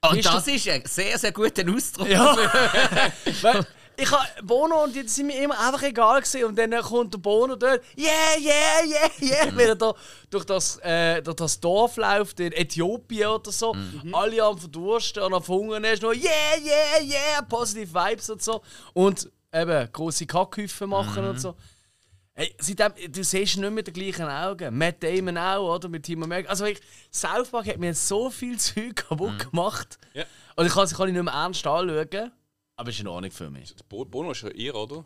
Und Ist das ist ein sehr, sehr guter Ausdruck. Ja. Ich habe Bono und die sind mir immer einfach egal gewesen. und dann kommt der Bono dort, yeah, yeah, yeah, yeah, wenn er da durch das, äh, durch das Dorf läuft in Äthiopien oder so, alle am verdursten und am Verhungern ist noch, yeah, yeah, yeah, positive Vibes und so und eben grosse Kackhüfe machen und so. Hey, seitdem, du siehst nicht mit den gleichen Augen. Matt Damon auch, oder? Mit Timo Merk. Also, ich, South Park hat mir so viel Zeug kaputt gemacht. Ja. Und ich kann es nicht mehr ernst anschauen. Aber ist in Ordnung für mich. Der Bo- Bono ist ja ihr, oder?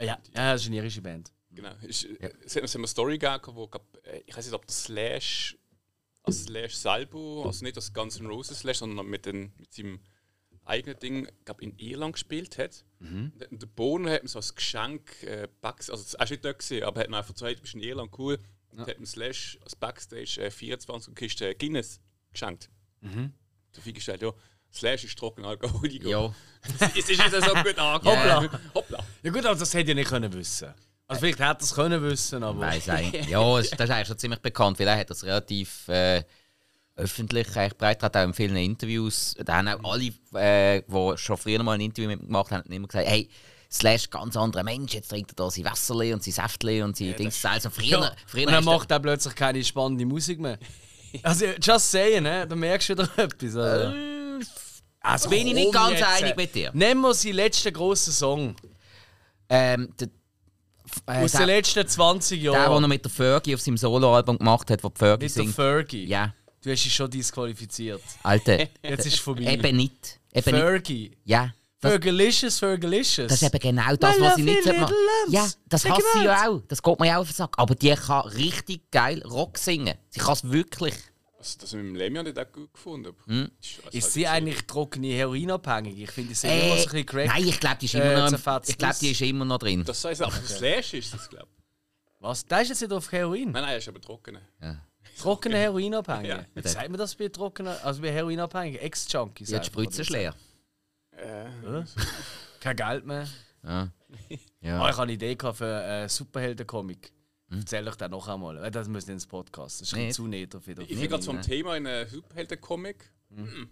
Ja, ja das ist eine irische Band. Genau. Ist, äh, Es hat es hat eine Story gegeben, wo, äh, ich weiß nicht, ob der Slash, als Slash selber, also nicht das Guns N' Roses Slash, sondern mit, den, mit seinem eigenen Ding, glaub, in Irland gespielt hat. Und Der Bono hat mir so als Geschenk äh, also das war nicht dort, gewesen, aber hat mir einfach gesagt, du bist in Irland cool. Und hat mir Slash als Backstage äh, 24 Kisten Guinness geschenkt. Der Fick gestellt, ja, Slash ist trocken Alkoholiker. Ja. Es ist nicht so gut angekommen. Hoppla. Hoppla. Ja gut, aber das hätte ich nicht können wissen. Also vielleicht hätte er es können wissen, aber... Weiss eigentlich. Ja, es- das ist eigentlich schon ziemlich bekannt, weil er hat das relativ äh, öffentlich eigentlich breit hat, auch in vielen Interviews. Da haben auch alle, äh, die schon früher mal ein Interview mit ihm gemacht haben, immer gesagt, hey, Slash, ganz anderer Mensch, jetzt trinkt er da sein Wasserli und sein Säftli und sein Dings. Also früher, Ja. früher Und dann du- macht er plötzlich keine spannende Musik mehr. Also, just saying, ne? da merkst du wieder etwas. Oder? Also, bin ich nicht ganz jetzt. einig mit dir. Nehmen wir seinen letzten grossen Song. ähm, der, äh, Aus den der, letzten 20 der, den er Jahren. mit der Fergie auf seinem Soloalbum gemacht hat, wo die Fergie Mit der singt. Fergie. Ja, Du hast dich schon disqualifiziert. Alter. Jetzt ist es vorbei. eben nicht. Eben nicht. Fergie. Ja. Das, Fergalicious, Fergalicious. Das ist eben genau das, My was sie lovely nicht machen. little lambs. Ja, das Check hasst sie ja auch. Das geht mir ja auch auf den Sack. Aber die kann richtig geil Rock singen. Sie kann es wirklich. Also, das mit dem Lemmy habe ich auch gut gefunden. Hm? Ist, also Ist halt sie so- eigentlich trockene Heroinabhängig? Ich finde, sie ist immer Äh, so ein bisschen crack. nein, ich glaube, die, ist äh, immer noch im- zerfetzt ich glaub, die ist immer noch drin. Das heißt, aber Slash ist das, glaube ich. Was? Der ist jetzt nicht auf Heroin? Nein, nein, er ist aber trocken. Trockene Heroinabhängige? Ja. Wie sagt man das bei trockenen, also bei Heroinabhängigen? Ex-Junkies? Hat die Spritze ist leer. Kein Geld mehr. Ja. Oh, ja. ich habe eine Idee für einen Superhelden-Comic. Erzähle ich dann noch einmal. Äh, Das müssen ins Podcast. Das ist ein Nee. zu nett auf jeden Ich finde gerade vom. Thema in einem Superhelden-Comic. Hm.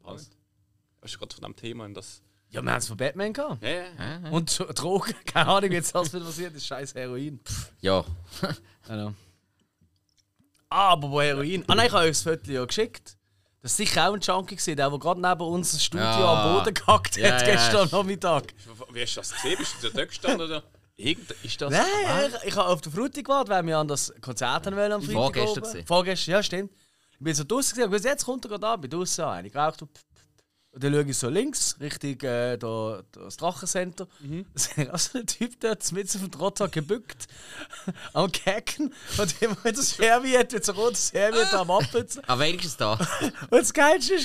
Spannend. Hast du gerade von dem Thema in das. Ja, wir haben es von Batman gehabt. Ja, ja. Und Dro- Drogen, keine Ahnung, wie jetzt das wieder passiert ist. Scheiß Heroin. ja. Genau. Ah, aber wo Heroin. Ah nein, ich habe euch das Foto ja geschickt. Das ist sicher auch ein Junkie gewesen, der, der gerade neben unserem Studio Ja. am Boden gehackt hat ja. gestern Nachmittag. Wie hast du das gesehen? Bist du dort gestanden? Oder? Irgend, ist das. Nein, ich, ich habe auf der Frutti gewartet, weil wir an das Konzert haben wollen am Freitag. Vorgestern oben. Vorgestern, ja, stimmt. Ich bin so draußen gesehen, aber jetzt kommt er gerade an, bin draußen an, ich geraucht und und dann schaue ich so links, Richtung äh, da, da das Drachencenter. Mhm. Da sehe ich auch so einen Typ dort mit auf dem Trottoir gebückt, am Kacken und immer mit der Serviette, mit so roter Serviette am Abputzen. Aber wenigstens da. Und das Geilste war,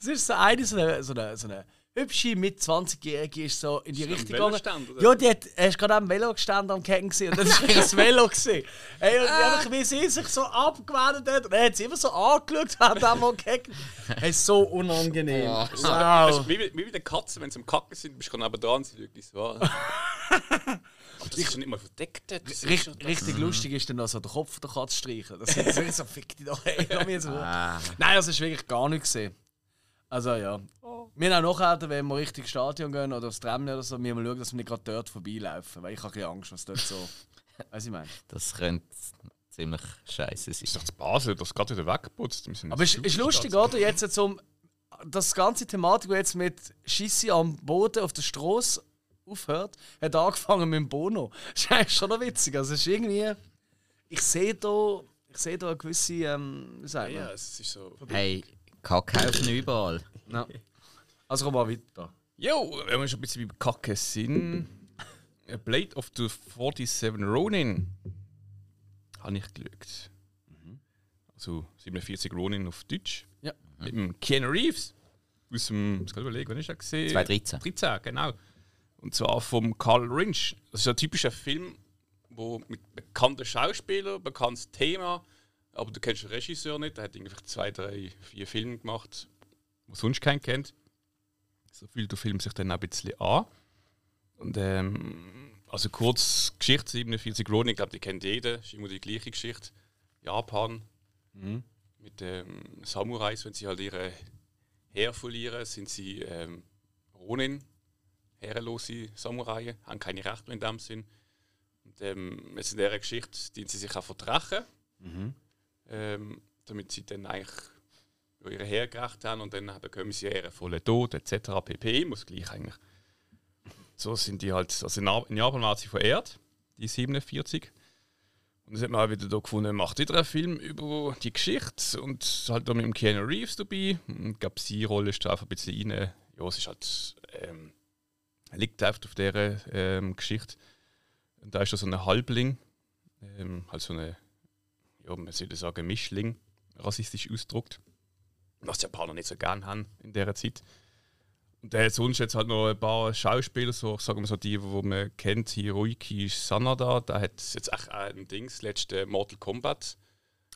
es war so eine, so eine, so eine hübsche mit 20-Jährige ist so in die Ist Richtung am gegangen. Ja, die hat, er ist gerade am Velostand am Kecken gesehen und das war ein Velo. Gewesen. Hey, und einfach, wie sie sich so abgewendet hat und er hat sie immer so angeschaut, hat er mal gehackt. Hey, so unangenehm. Das ist Wow. wie, wie wie bei den Katzen, wenn sie am Kacken sind, bist du gerade dran, sie wirklich so. Aber das ist nicht mal verdeckt. Das ist Richt, schon- richtig lustig ist dann noch so den Kopf der Katze streichen. Das ist so, fick dich doch, ey. komm jetzt mal. Ah, Nein, das ist wirklich gar nicht gesehen. Also ja. Wir haben auch nachher, wenn wir richtig ins Stadion gehen oder aufs Tram oder so, wir mal schauen, dass wir nicht gerade dort vorbeilaufen. Weil ich habe Angst, was dort so. Weißt du, ich meine. das könnte ziemlich scheiße sein. ist doch zu Basel, das gerade wieder weggeputzt. Wir Aber es ist, ist lustig, oder? Jetzt zum das ganze Thematik, die jetzt mit Schissi am Boden auf der Straße aufhört, hat angefangen mit dem Bono. Das ist eigentlich schon noch witzig. Also es ist irgendwie. Ich sehe da, ich sehe da eine gewisse. Ähm, wie sagt Ja, man? ja, es ist so. Hey, Kackhaufen überall. Ja. Also komm mal weiter. Jo, wenn wir schon ein bisschen bei Kacke sind. A Blade of the 47 Ronin. Habe ich geschaut. Also 47 Ronin auf Deutsch. Ja. Mit dem Keanu Reeves. Aus dem, ich kann überlegen, wann ist er gesehen? 2013. 13, genau. Und zwar vom Carl Lynch. Das ist ein typischer Film, wo mit bekannten Schauspielern, bekanntes Thema, aber du kennst den Regisseur nicht. Der hat irgendwie zwei, drei, vier Filme gemacht, wo sonst keinen kennt. So fühlt der Film sich dann auch ein bisschen an. Und ähm, also kurz Geschichte 47 Ronin, ich glaube, die kennt jeder. Ist immer die gleiche Geschichte. Japan mit ähm, Samurais, wenn sie halt ihre Heer verlieren, sind sie ähm, Ronin, herrenlose Samurai, haben keine Rechte mehr in dem Sinn. Und ähm, jetzt in dieser Geschichte dienen sie sich auch verdrachen, ähm, damit sie dann eigentlich ihre Heer gerecht haben und dann bekommen sie ihren vollen Tod etc. pp. Muss gleich eigentlich. So sind die halt, also in Japan waren sie verehrt, die 47. Und das hat man auch wieder da gefunden, macht wieder einen Film über die Geschichte und halt da mit dem Keanu Reeves dabei. Und glaube, seine Rolle ist einfach ein bisschen rein. Ja, es ist halt, ähm, liegt einfach auf dieser ähm, Geschichte. Und da ist da so ein Halbling, ähm, halt so eine, ja, man sollte sagen, Mischling, rassistisch ausgedruckt. Was die Japaner nicht so gern haben in dieser Zeit. Und der hat sonst jetzt halt noch ein paar Schauspieler, so, sagen wir so die, die man kennt, Hiroiki Sanada, der hat jetzt auch ein Dings, letzte Mortal Kombat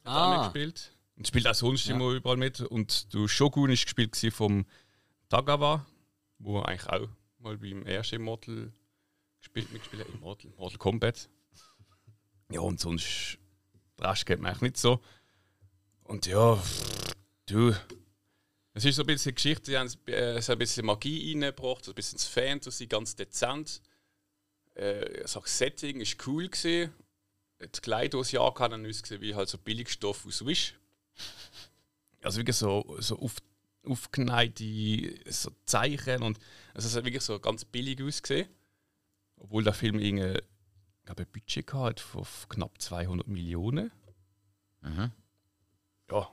Ah. mitgespielt. Und spielt auch sonst immer überall mit. Und du Shogun ist gespielt vom Tagawa, wo eigentlich auch mal beim ersten Mortal gespielt, mitgespielt hat. Im Mortal, Mortal Kombat. Ja, und sonst, der Rest man eigentlich nicht so. Und ja, du, es ist so ein bisschen Geschichte, die haben äh, so ein bisschen Magie reingebracht, so ein bisschen das Fantasy, ganz dezent. Äh, ich das Setting ist cool gesehen. Die Kleider, die sie angehabt ausgesehen wie halt so Billigstoff aus Wish. Also wirklich so, so auf, aufgeneigte so Zeichen und also es hat wirklich so ganz billig ausgesehen. Obwohl der Film irgendwie, ich glaube, ein Budget gehabt von knapp 200 Millionen. Mhm. Ja,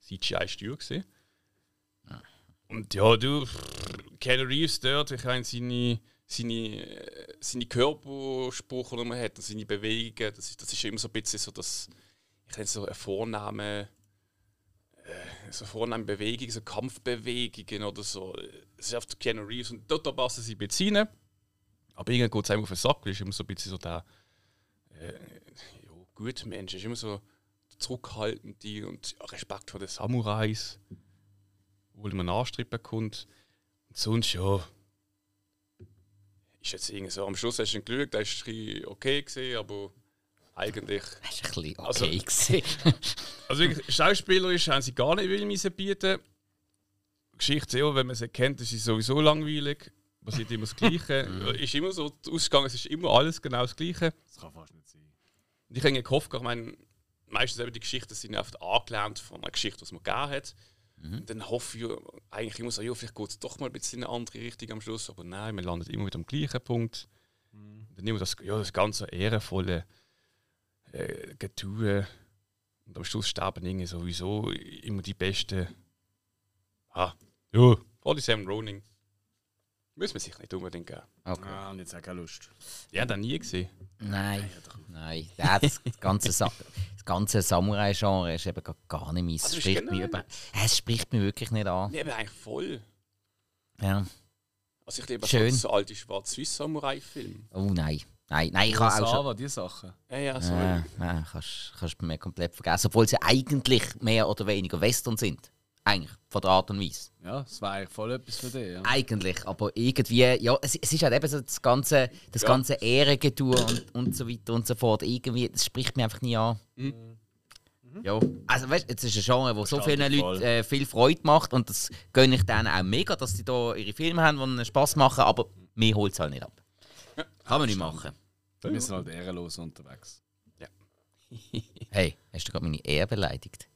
CGI ist teuer gesehen. Und ja, du, Keanu Reeves dort, ich meine, seine, seine, äh, seine Körpersprache, die man hat, und seine Bewegungen, das ist, das ist immer so ein bisschen so das, ich nenne so eine vornehme, äh, so vornehme Bewegung, so Kampfbewegungen oder so. Es ist oft Keanu Reeves und dort passen sie beziehen. Aber irgendwie geht es einem auf den Sack, weil ist immer so ein bisschen so der, äh, ja, gute Mensch, ist immer so der zurückhaltende und Respekt vor den Samurais, obwohl man anstrippen kommt. Und sonst, ja, ist jetzt irgendwie so, am Schluss hast du ihn geschaut, der ist ein okay gesehen, aber eigentlich, Das war ein bisschen okay. Also- gewesen. also wirklich, schauspielerisch haben sie gar nicht will bieten. Geschichte, wenn man sie kennt, ist sie sowieso langweilig. Passiert immer das Gleiche. ist immer so, Ausgang, es ist immer alles genau das Gleiche. Das kann fast nicht sein. Und ich habe gehofft, ich meine, meistens eben die Geschichten sind oft angelernt von einer Geschichte, die man gegeben hat. Und dann hoffe ich eigentlich immer so, ja, vielleicht geht es doch mal ein bisschen in eine andere Richtung am Schluss. Aber nein, man landet immer wieder am gleichen Punkt. Und dann immer das, ja, das ganze ehrenvolle äh, Getue. Und am Schluss sterben irgendwie sowieso immer die Besten. Ah, ja, 47 Ronin. Muss man sich nicht unbedingt geben. Okay. Ah, und jetzt auch keine Lust. Haben das nie gesehen. Nein, nein. Ja, das ganze, Sa das ganze Samurai-Genre ist eben gar- gar nicht meins. Also, Es spricht, genau- mich über, es spricht mich wirklich nicht an. Nee, aber eigentlich voll. Ja. Also ich liebe Schön. so alte Schwarz-Weiß-Samurai-Filme. Oh nein. Nein, nein, ich habe auch schon. Kurosawa, die Sachen. Ja, ja, so. Nein, nein, kannst, kannst du mir komplett vergessen. Obwohl sie eigentlich mehr oder weniger Western sind. Eigentlich, von der Art und Weise. Ja, das war eigentlich voll etwas für dich. Ja. Eigentlich, aber irgendwie, ja, es, es ist halt eben so das ganze, das Ja. ganze Ehrengetue und, und so weiter und so fort. Irgendwie, das spricht mich einfach nie an. Ja, also weißt du, jetzt ist ein Genre, wo so vielen Leuten äh, viel Freude macht und das gönne ich denen auch mega, dass sie da ihre Filme haben, die ihnen Spass machen, aber mir holt es halt nicht ab. Kann man nicht machen. Wir sind halt ehrenlos unterwegs. Hey, hast du gerade meine Ehre beleidigt?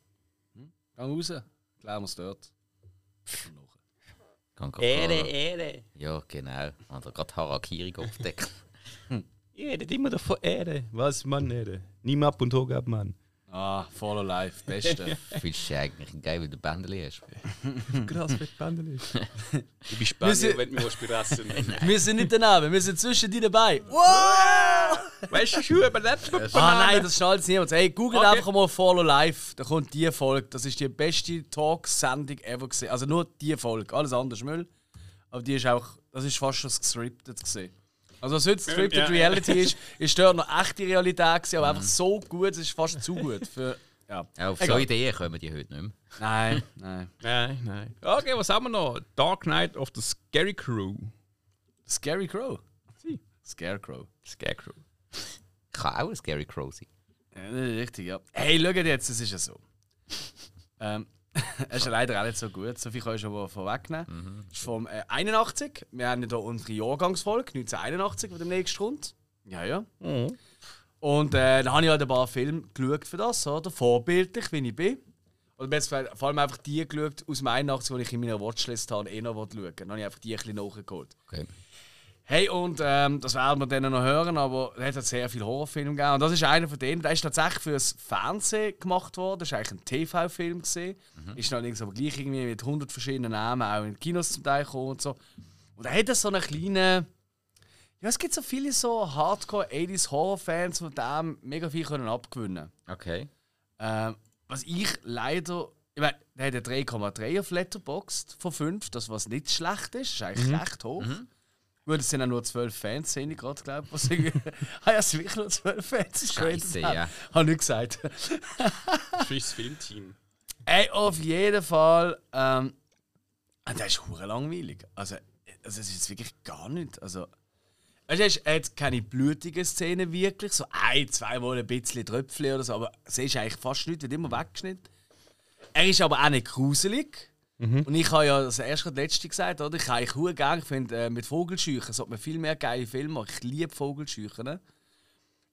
Geh raus, klären wir es dort. Grad- Ehre. Ja, genau. Oder gerade Harakiri aufdecken. Ihr redet immer davon Ehre. Was, Mann, Ehre? Nimm ab und hoch ab, Mann. Ah, Follow Life, beste. Fühlst du eigentlich geil, weil du Bändeli hast? Krass, ist. Du bist Wir spannend, sind- wenn du mich beressen wir sind nicht daneben, wir sind zwischen dir dabei. Weißt du, Schuhe überlebt Ah nein, das schnallt niemand. Hey, googelt Okay. einfach mal Follow Life, da kommt die Folge. Das ist die beste Talk-Sendung ever gesehen. Also nur die Folge, alles andere Müll. Aber die ist auch, das ist fast schon gescriptet gesehen. Also was heute Scripted Ja. Reality ist, ist dort noch echte Realität gewesen, aber einfach so gut, es ist fast zu gut für... Ja. Ja, auf Egal. so Ideen kommen die heute nicht mehr. Nein, nein. Nein, nein. Okay, was haben wir noch? Dark Knight of the Scary Crew. Scary Crow. Sie. Scarecrow. Scarecrow. Kann auch ein Scary Crow sein. Ja, richtig, ja. Hey, schaut jetzt, es ist ja so. Ähm, es ist leider auch nicht so gut, so viel kann ich schon vorwegnehmen. Es ist vom äh, 81. Wir haben hier unsere Jahrgangsfolge, 1981, die demnächst kommt. Ja, ja. Und äh, dann habe ich halt ein paar Filme geschaut für das, oder? Vorbildlich, wie ich bin. Oder gesagt, vor allem einfach die geschaut aus dem 81, die ich in meiner Watchlist habe, eh noch schauen. Dann habe ich einfach die ein bisschen nachgeholt. Okay. Hey, und ähm, das werden wir dann noch hören, aber es hat sehr viele Horrorfilme gegeben. Und das ist einer von denen, der ist tatsächlich fürs Fernsehen gemacht worden. Das war eigentlich ein TV-Film. gewesen. Ist allerdings aber gleich irgendwie mit 100 verschiedenen Namen auch in Kinos zum Teil gekommen und so. Und er hat so einen kleinen. Ja, es gibt so viele so Hardcore 80s Horror-Fans, die dem mega viel können abgewinnen Okay. ähm, Was ich leider. Ich meine, der hat eine 3,3 auf Letterboxd von 5, das was nicht schlecht ist. ist eigentlich recht hoch. Gut, es sind auch nur 12 Fans, sehe ich gerade, glaube ich. Was irgendwie- ah ja, es sind wirklich nur 12 Fans. Scheisse, ja. Habe ich gesagt. Fürs Filmteam. Ey, auf jeden Fall. Ähm, und der ist hure langweilig. Also, also, es ist wirklich gar nicht. Also, er hat keine blutigen Szenen wirklich. So ein, zweimal ein bisschen Tröpfchen oder so. Aber es ist eigentlich fast nichts, wird immer weggeschnitten. Er ist aber auch nicht gruselig. Und ich habe ja das erste und letzte gesagt, oder? Ich habe eigentlich hure gerne, ich finde, äh, mit Vogelscheuchen sollte man viel mehr geile Filme machen. Ich liebe Vogelscheuchen. Ne?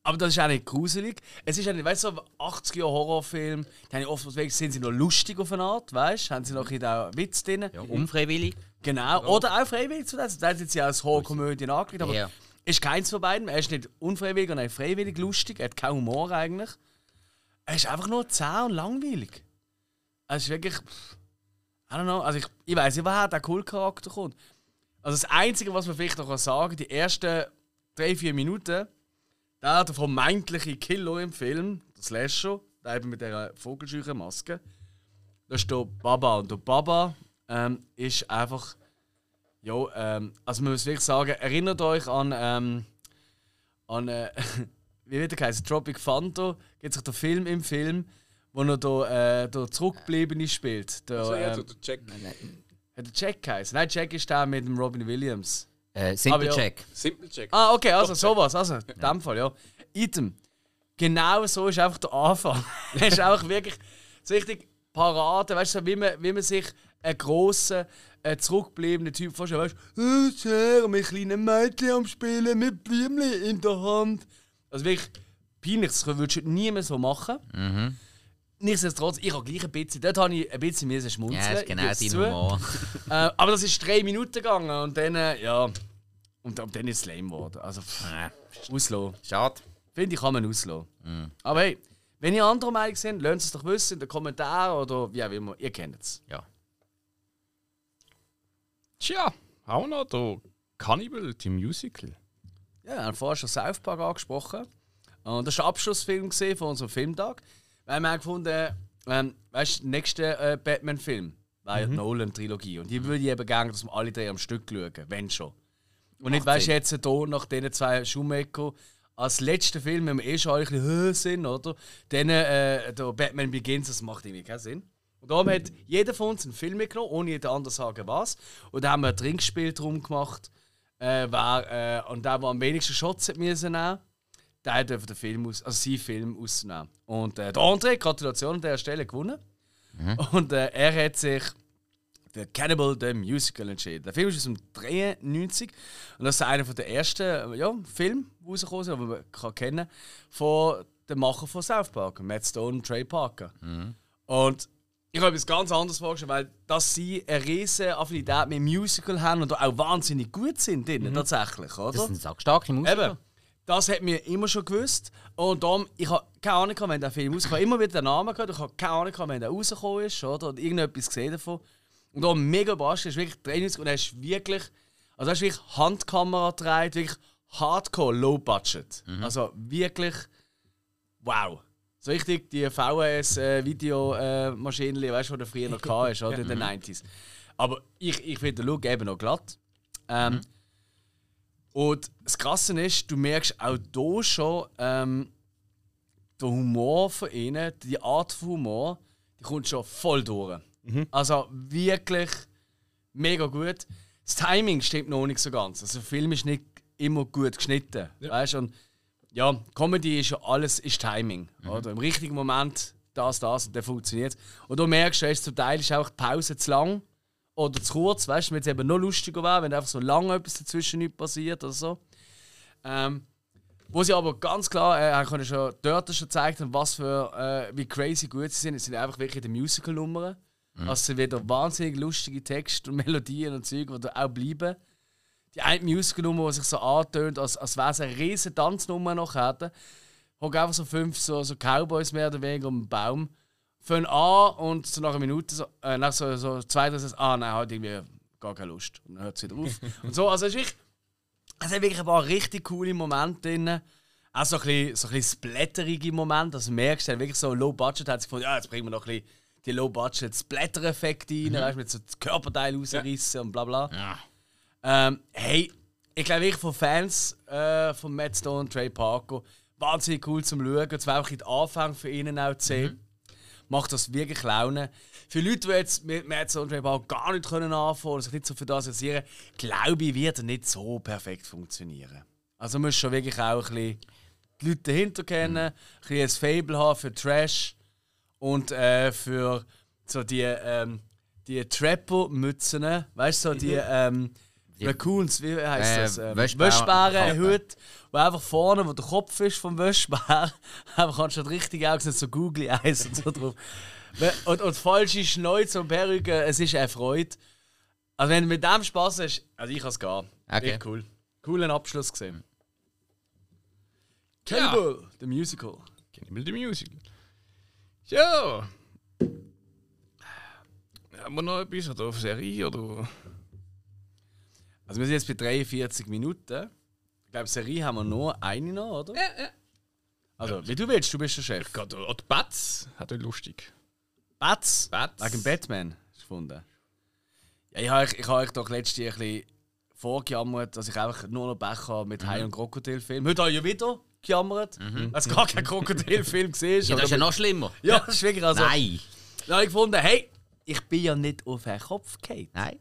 Aber das ist auch nicht gruselig. Es ist auch nicht, weißt du, so 80 Jahre Horrorfilm, die haben ja oft, sind sie noch lustig auf eine Art, weißt du? Haben sie noch ein bisschen Witz drin? Ja, unfreiwillig. Genau. Oder auch freiwillig zu das. Da hat jetzt ja als Horrorkomödie angelegt, aber Ja. ist keins von beiden. Er ist nicht unfreiwillig und nicht freiwillig lustig. Er hat keinen Humor eigentlich. Er ist einfach nur zäh und langweilig. Es ist wirklich. pff, I don't know. Also ich, ich weiß nicht, woher der Cool-Charakter kommt. Also das Einzige, was man vielleicht noch sagen kann, die ersten drei, vier Minuten, der, der vermeintliche Killer im Film, der Slasher, der eben mit dieser vogelscheuchen Maske, da ist der Baba. Und der Baba ähm, ist einfach. Ja, ähm, also man muss wirklich sagen, erinnert euch an. Ähm, an äh, wie wird der heißt? Tropic Thunder. Gibt sich der Film im Film, wo er da, äh, der Zurückgebliebene spielt. Der, So, ja, ähm, der Jack. hat der Jack geheißen? Nein, Jack ist der mit dem Robin Williams. Äh, Simple ja. Check. Simple Jack. Ah, okay, also Doch, sowas. Also, in dem Fall, ja. Item. Genau so ist einfach der Anfang. Er ist auch wirklich so richtig Parade, weißt du, wie man, wie man sich einen grossen, äh, zurückgebliebenen Typ vorstellt. Weißt du, oh, sehr, mit kleinen Mädchen am Spielen, mit Blümchen in der Hand. Also wirklich peinlich, das würdest du nie mehr so machen. Nichtsdestotrotz, ich habe gleich ein bisschen, dort habe ich ein bisschen müssen schmunzeln. Ja, das ist genau dein zu. Humor. Äh, aber das ist drei Minuten gegangen und dann, äh, ja. Und ab dann ist es lame geworden. Also, pff, auslassen. Schade. Finde ich, kann man auslassen. Aber hey, wenn ihr andere Meinung seid, lasst es doch wissen in den Kommentaren oder wie auch immer. Ihr kennt es. Ja. Tja, auch noch der Cannibal, die Musical. Ja, wir haben vorher schon South Park angesprochen. Und das war der Abschlussfilm gesehen von unserem Filmtag. Weil wir haben gefunden, ähm, weißt du, der nächste äh, Batman-Film, wäre Mhm. die Nolan-Trilogie. Und würde ich eben gerne, dass wir alle drei am Stück schauen, wenn schon. Und nicht, weißt du, jetzt hier nach diesen zwei Schumacher als letzter Film, wenn wir eh schon alle ein bisschen höher sind, oder? Dann äh, der Batman Begins, das macht irgendwie keinen Sinn. Und darum hat jeder von uns einen Film mitgenommen, ohne jeder andere zu sagen was. Und dann haben wir ein Trinkspiel drum gemacht. Äh, wer, äh, und der, der am wenigsten Shots hat müssen nehmen, der darf den Film aus, also seinen Film ausnehmen. Und äh, der André, Gratulation an dieser Stelle, gewonnen. Und äh, er hat sich für Cannibal the Musical entschieden. Der Film ist aus dem 93 und das ist einer der ersten äh, ja, Filme, die rausgekommen sind, die man kann kennen von dem Macher von South Park, Matt Stone und Trey Parker. Und ich habe etwas ganz anderes vorgestellt, weil dass sie eine riesige Affinität mit Musical haben und auch wahnsinnig gut sind drin, tatsächlich, oder? Das sind sackstarke Musiker. Eben. Das hat mir immer schon gewusst. Und darum, ich habe keine Ahnung, wenn der Film rauskam. Immer wieder den Namen gehört. Ich habe keine Ahnung, wenn der rausgekommen ist oder, oder irgendetwas gesehen davon. Und darum mega überrascht. Er ist wirklich 93 und er ist wirklich. Also, er ist wirklich Handkamera gedreht, wirklich hardcore low budget. Also wirklich. Wow. So richtig die VHS-Videomaschinen, weißt du, die früher noch hast, oder? In den 90s. Aber ich, ich finde den Look eben noch glatt. Ähm, und das Krasse ist, du merkst auch hier schon ähm, der Humor von ihnen, die Art von Humor, die kommt schon voll durch. Also wirklich mega gut. Das Timing stimmt noch nicht so ganz. Also der Film ist nicht immer gut geschnitten. Weißt? Und ja, Comedy ist ja alles ist Timing. Oder? Im richtigen Moment das, das und dann funktioniert Und du merkst, weißt, zum Teil ist auch die Pause zu lang oder zu kurz, weißt du, wenn es eben noch lustiger wäre, wenn einfach so lange etwas dazwischen nicht passiert oder so. Ähm, wo sie aber ganz klar, äh, haben können schon dort schon gezeigt haben, was für, äh, wie crazy gut sie sind. Es sind einfach wirklich die Musical-Nummern. Also es sind wieder wahnsinnig lustige Texte und Melodien und Zeug, die da auch bleiben. Die eine Musical-Nummer, die sich so antönt, als, als wäre es eine riesige Tanznummer noch hätte. Hocken einfach so fünf so, so Cowboys mehr oder weniger um den Baum. Fangen an und so nach einer Minute, so, äh, nach so, so zwei, drei, so, ah nein, halt irgendwie gar keine Lust. Und dann hört es wieder auf. und so, also es ist wirklich, es hat wirklich ein paar richtig coole Momente drin. Auch so ein bisschen, so ein bisschen splatterige Momente. Also du merkst, dann wirklich so Low Budget hat sich gefunden, ja, jetzt bringen wir noch ein bisschen die Low Budget Splatter-Effekte rein, weißt, mit so Körperteilen rausrissen und bla bla. Ja. Ähm, hey, ich glaube wirklich von Fans äh, von Matt Stone und Trey Parker wahnsinnig cool zum Schauen. Es war auch in den Anfang für ihn auch zu sehen. Macht das wirklich Laune. Für Leute, die jetzt mit Trey Parker gar nicht können anfangen oder sich nicht so für das interessieren, glaube ich, wird er nicht so perfekt funktionieren. Also man muss schon wirklich auch ein bisschen die Leute dahinter kennen, ein bisschen ein Fable haben für Trash und äh, für so die, ähm, die Trapper-Mützen, weißt du, so die ähm, Raccoons, wie heißt Äh, das? Ähm, Wäschbär- Wäschbärenhut, wo einfach vorne, wo der Kopf ist vom Wäschbär, einfach anstatt richtig Augen so Googly Eyes und so drauf. Und, und falsche Schnäuze und Perücke, es ist eine Freude. Also wenn du mit dem Spaß hast, also ich kann es gehen. Okay. Echt cool. Coolen Abschluss gesehen. Cannibal, the Musical. Cannibal the Musical. Ja. Haben wir noch etwas oder auf Serie oder? Also wir sind jetzt bei 43 Minuten. Ich glaube, Serie haben wir nur eine noch, oder? Ja, ja. Also, wie du willst, du bist der Chef. Gerade die Bats hat er lustig. Bats? Bats. Wegen Batman du gefunden. Ja, ich habe euch, ich habe euch doch letztes Jahr ein bisschen vorgejammert, dass ich einfach nur noch Pech habe mit Hai- und Krokodilfilmen. Heute habe ich ja wieder gejammert, weil es gar kein Krokodilfilm war. Ja, das ist ja noch schlimmer. Ja, das ist wirklich also. Nein. Dann habe ich gefunden, hey, ich bin ja nicht auf den Kopf gefallen. Nein.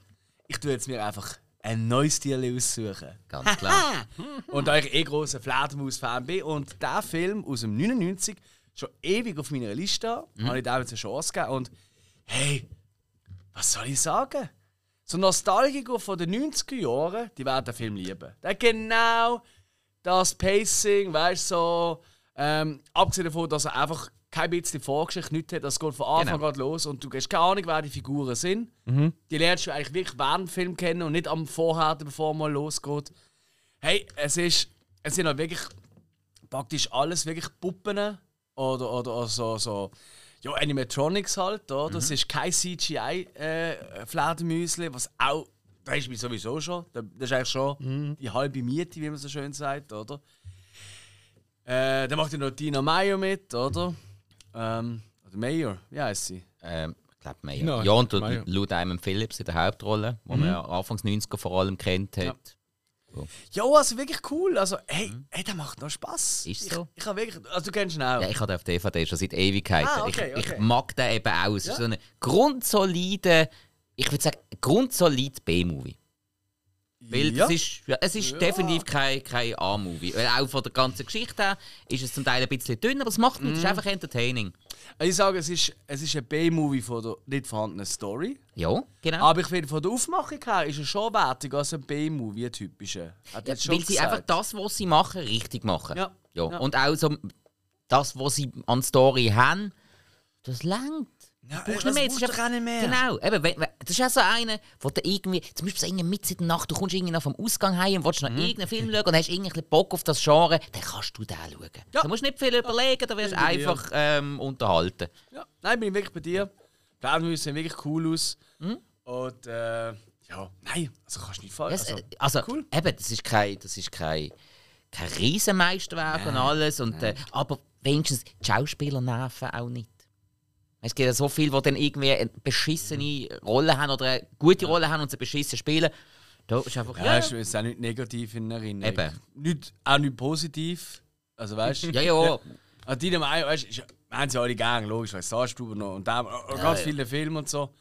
Ich tue jetzt mir einfach ein neues Stil aussuchen. Ganz klar. Und da ich eh großer Fledermaus-Fan bin und der Film aus dem 99 schon ewig auf meiner Liste habe, habe ich dem jetzt eine Chance gegeben. Und hey, was soll ich sagen? So Nostalgiker von den 90er Jahren, die werden den Film lieben. Der hat genau das Pacing, weißt du, so, ähm, abgesehen davon, dass er einfach kein bisschen Vorgeschichte nicht hat, das geht von Anfang Genau. an los und du hast keine Ahnung, wer die Figuren sind. Die lernst du eigentlich wirklich während dem Film kennen und nicht am Vorher, bevor mal losgeht. Hey, es ist, es sind halt wirklich praktisch alles wirklich Puppen oder, oder, oder so, so ja, Animatronics halt, oder? Das ist kein CGI-Fledermäusli, was auch, da ist mich sowieso schon, da- das ist eigentlich schon die halbe Miete, wie man so schön sagt, oder? Äh, dann macht ja noch Dina Meyer mit, oder? Ähm, oder Mayer, wie heißt sie? Ähm, Ich glaube, mehr. Ja, Ja, und. Lou Diamond Phillips in der Hauptrolle, wo man ja Anfangs 90er vor allem kennt hat. Ja, also wirklich cool. Also, hey, hey der macht noch Spaß. Ist ich, so. Ich habe wirklich. Also, du kennst ihn auch. Ja, ich habe den auf DVD schon seit Ewigkeiten. Ah, okay, ich, ich okay. mag den eben auch. Es Ja. ist so ein grundsolide, ich würde sagen, grundsolid B-Movie. Weil ja. ist, ja, es ist Ja. definitiv kein, kein A-Movie. Auch von der ganzen Geschichte her ist es zum Teil ein bisschen dünn, aber es macht nichts, es ist Mhm. einfach entertaining. Ich sage, es ist, es ist ein B-Movie von der nicht vorhandenen Story. Ja, genau. Aber ich finde, von der Aufmachung her ist er schon wertiger als ein B-Movie, ein typischer. Ja, weil sie gesagt. einfach das, was sie machen, richtig machen. Ja. Ja. Und auch so das, was sie an Story haben, das langt. Ja, Du brauchst das nicht mehr. Musst ist du einfach- auch nicht mehr. Genau. Eben, wenn, wenn, das ist auch so einer, wo du irgendwie, zum Beispiel so irgendwie mitten in der Nacht, du kommst irgendwie noch vom Ausgang heim und willst noch Mhm. irgendeinen Film schauen und hast irgendwie Bock auf das Genre, dann kannst du den schauen. Ja. Du musst nicht viel überlegen, da wirst du einfach ähm, unterhalten. Ja. Nein, bin ich wirklich bei dir. Die Werbungen sehen wirklich cool aus. Mhm. Und äh, ja, nein, also kannst du nicht falsch. Das, Also, äh, also, cool. eben, das ist kein, das ist kein, kein Riesenmeisterwerk und alles. Und, äh, aber wenigstens die Schauspieler nerven auch nicht. Es gibt ja so viele, die dann irgendwie eine beschissene Rolle haben oder eine gute Rolle haben und sie beschissen spielen. Da ist einfach. ja, Ja, ist ist auch nicht negativ in Erinnerung. Eben. Nicht, auch nicht positiv. Also weißt du? ja, ja. An deiner Meinung, weißt du, haben sie alle gerne, logisch, weil Starstube noch und da und ganz ja. viele Filme und so.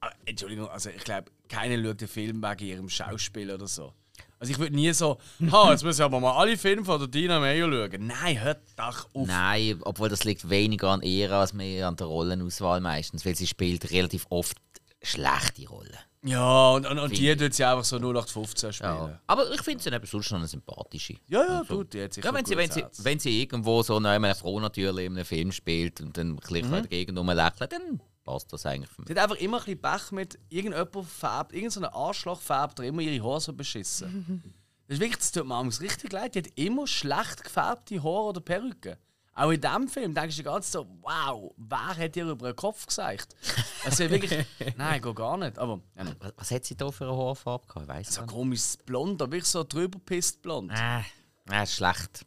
Aber, Entschuldigung, also ich glaube, keiner schaut den Film wegen ihrem Schauspiel oder so. Also ich würde nie so, ha, jetzt müssen wir aber mal alle Filme von der Dina Mayo schauen. Nein, hört doch auf. Nein, obwohl das liegt weniger an ihr als mehr an der Rollenauswahl meistens, weil sie spielt relativ oft schlechte Rollen. Ja, und, und, und die tut sie einfach so 0815 spielen. Ja. Aber ich finde sie eben sonst schon eine sympathische. ja, ja tut die jetzt sicher Ja, wenn sie, wenn, sie, wenn sie irgendwo so einer Frau natürlich in einem Film spielt und dann ein bisschen Mhm. dagegen rumlächelt, dann passt das eigentlich für mich. Sie hat einfach immer ein bisschen Pech mit irgendjemand färbt, irgendein Arschloch färbt immer ihre Haare so beschissen. das ist wirklich, das tut mir manchmal richtig leid. Die hat immer schlecht gefärbte Haare oder Perücken. Auch in diesem Film denkst du Zeit so, wow, wer hat ihr über den Kopf gesagt? Also wirklich, nein, geht gar nicht. Aber nein. Was, was hat sie da für eine Haarfarbe gehabt? Ich weiss so komisches Blond, aber wirklich so drüber pisst blond. Äh, das ist schlecht.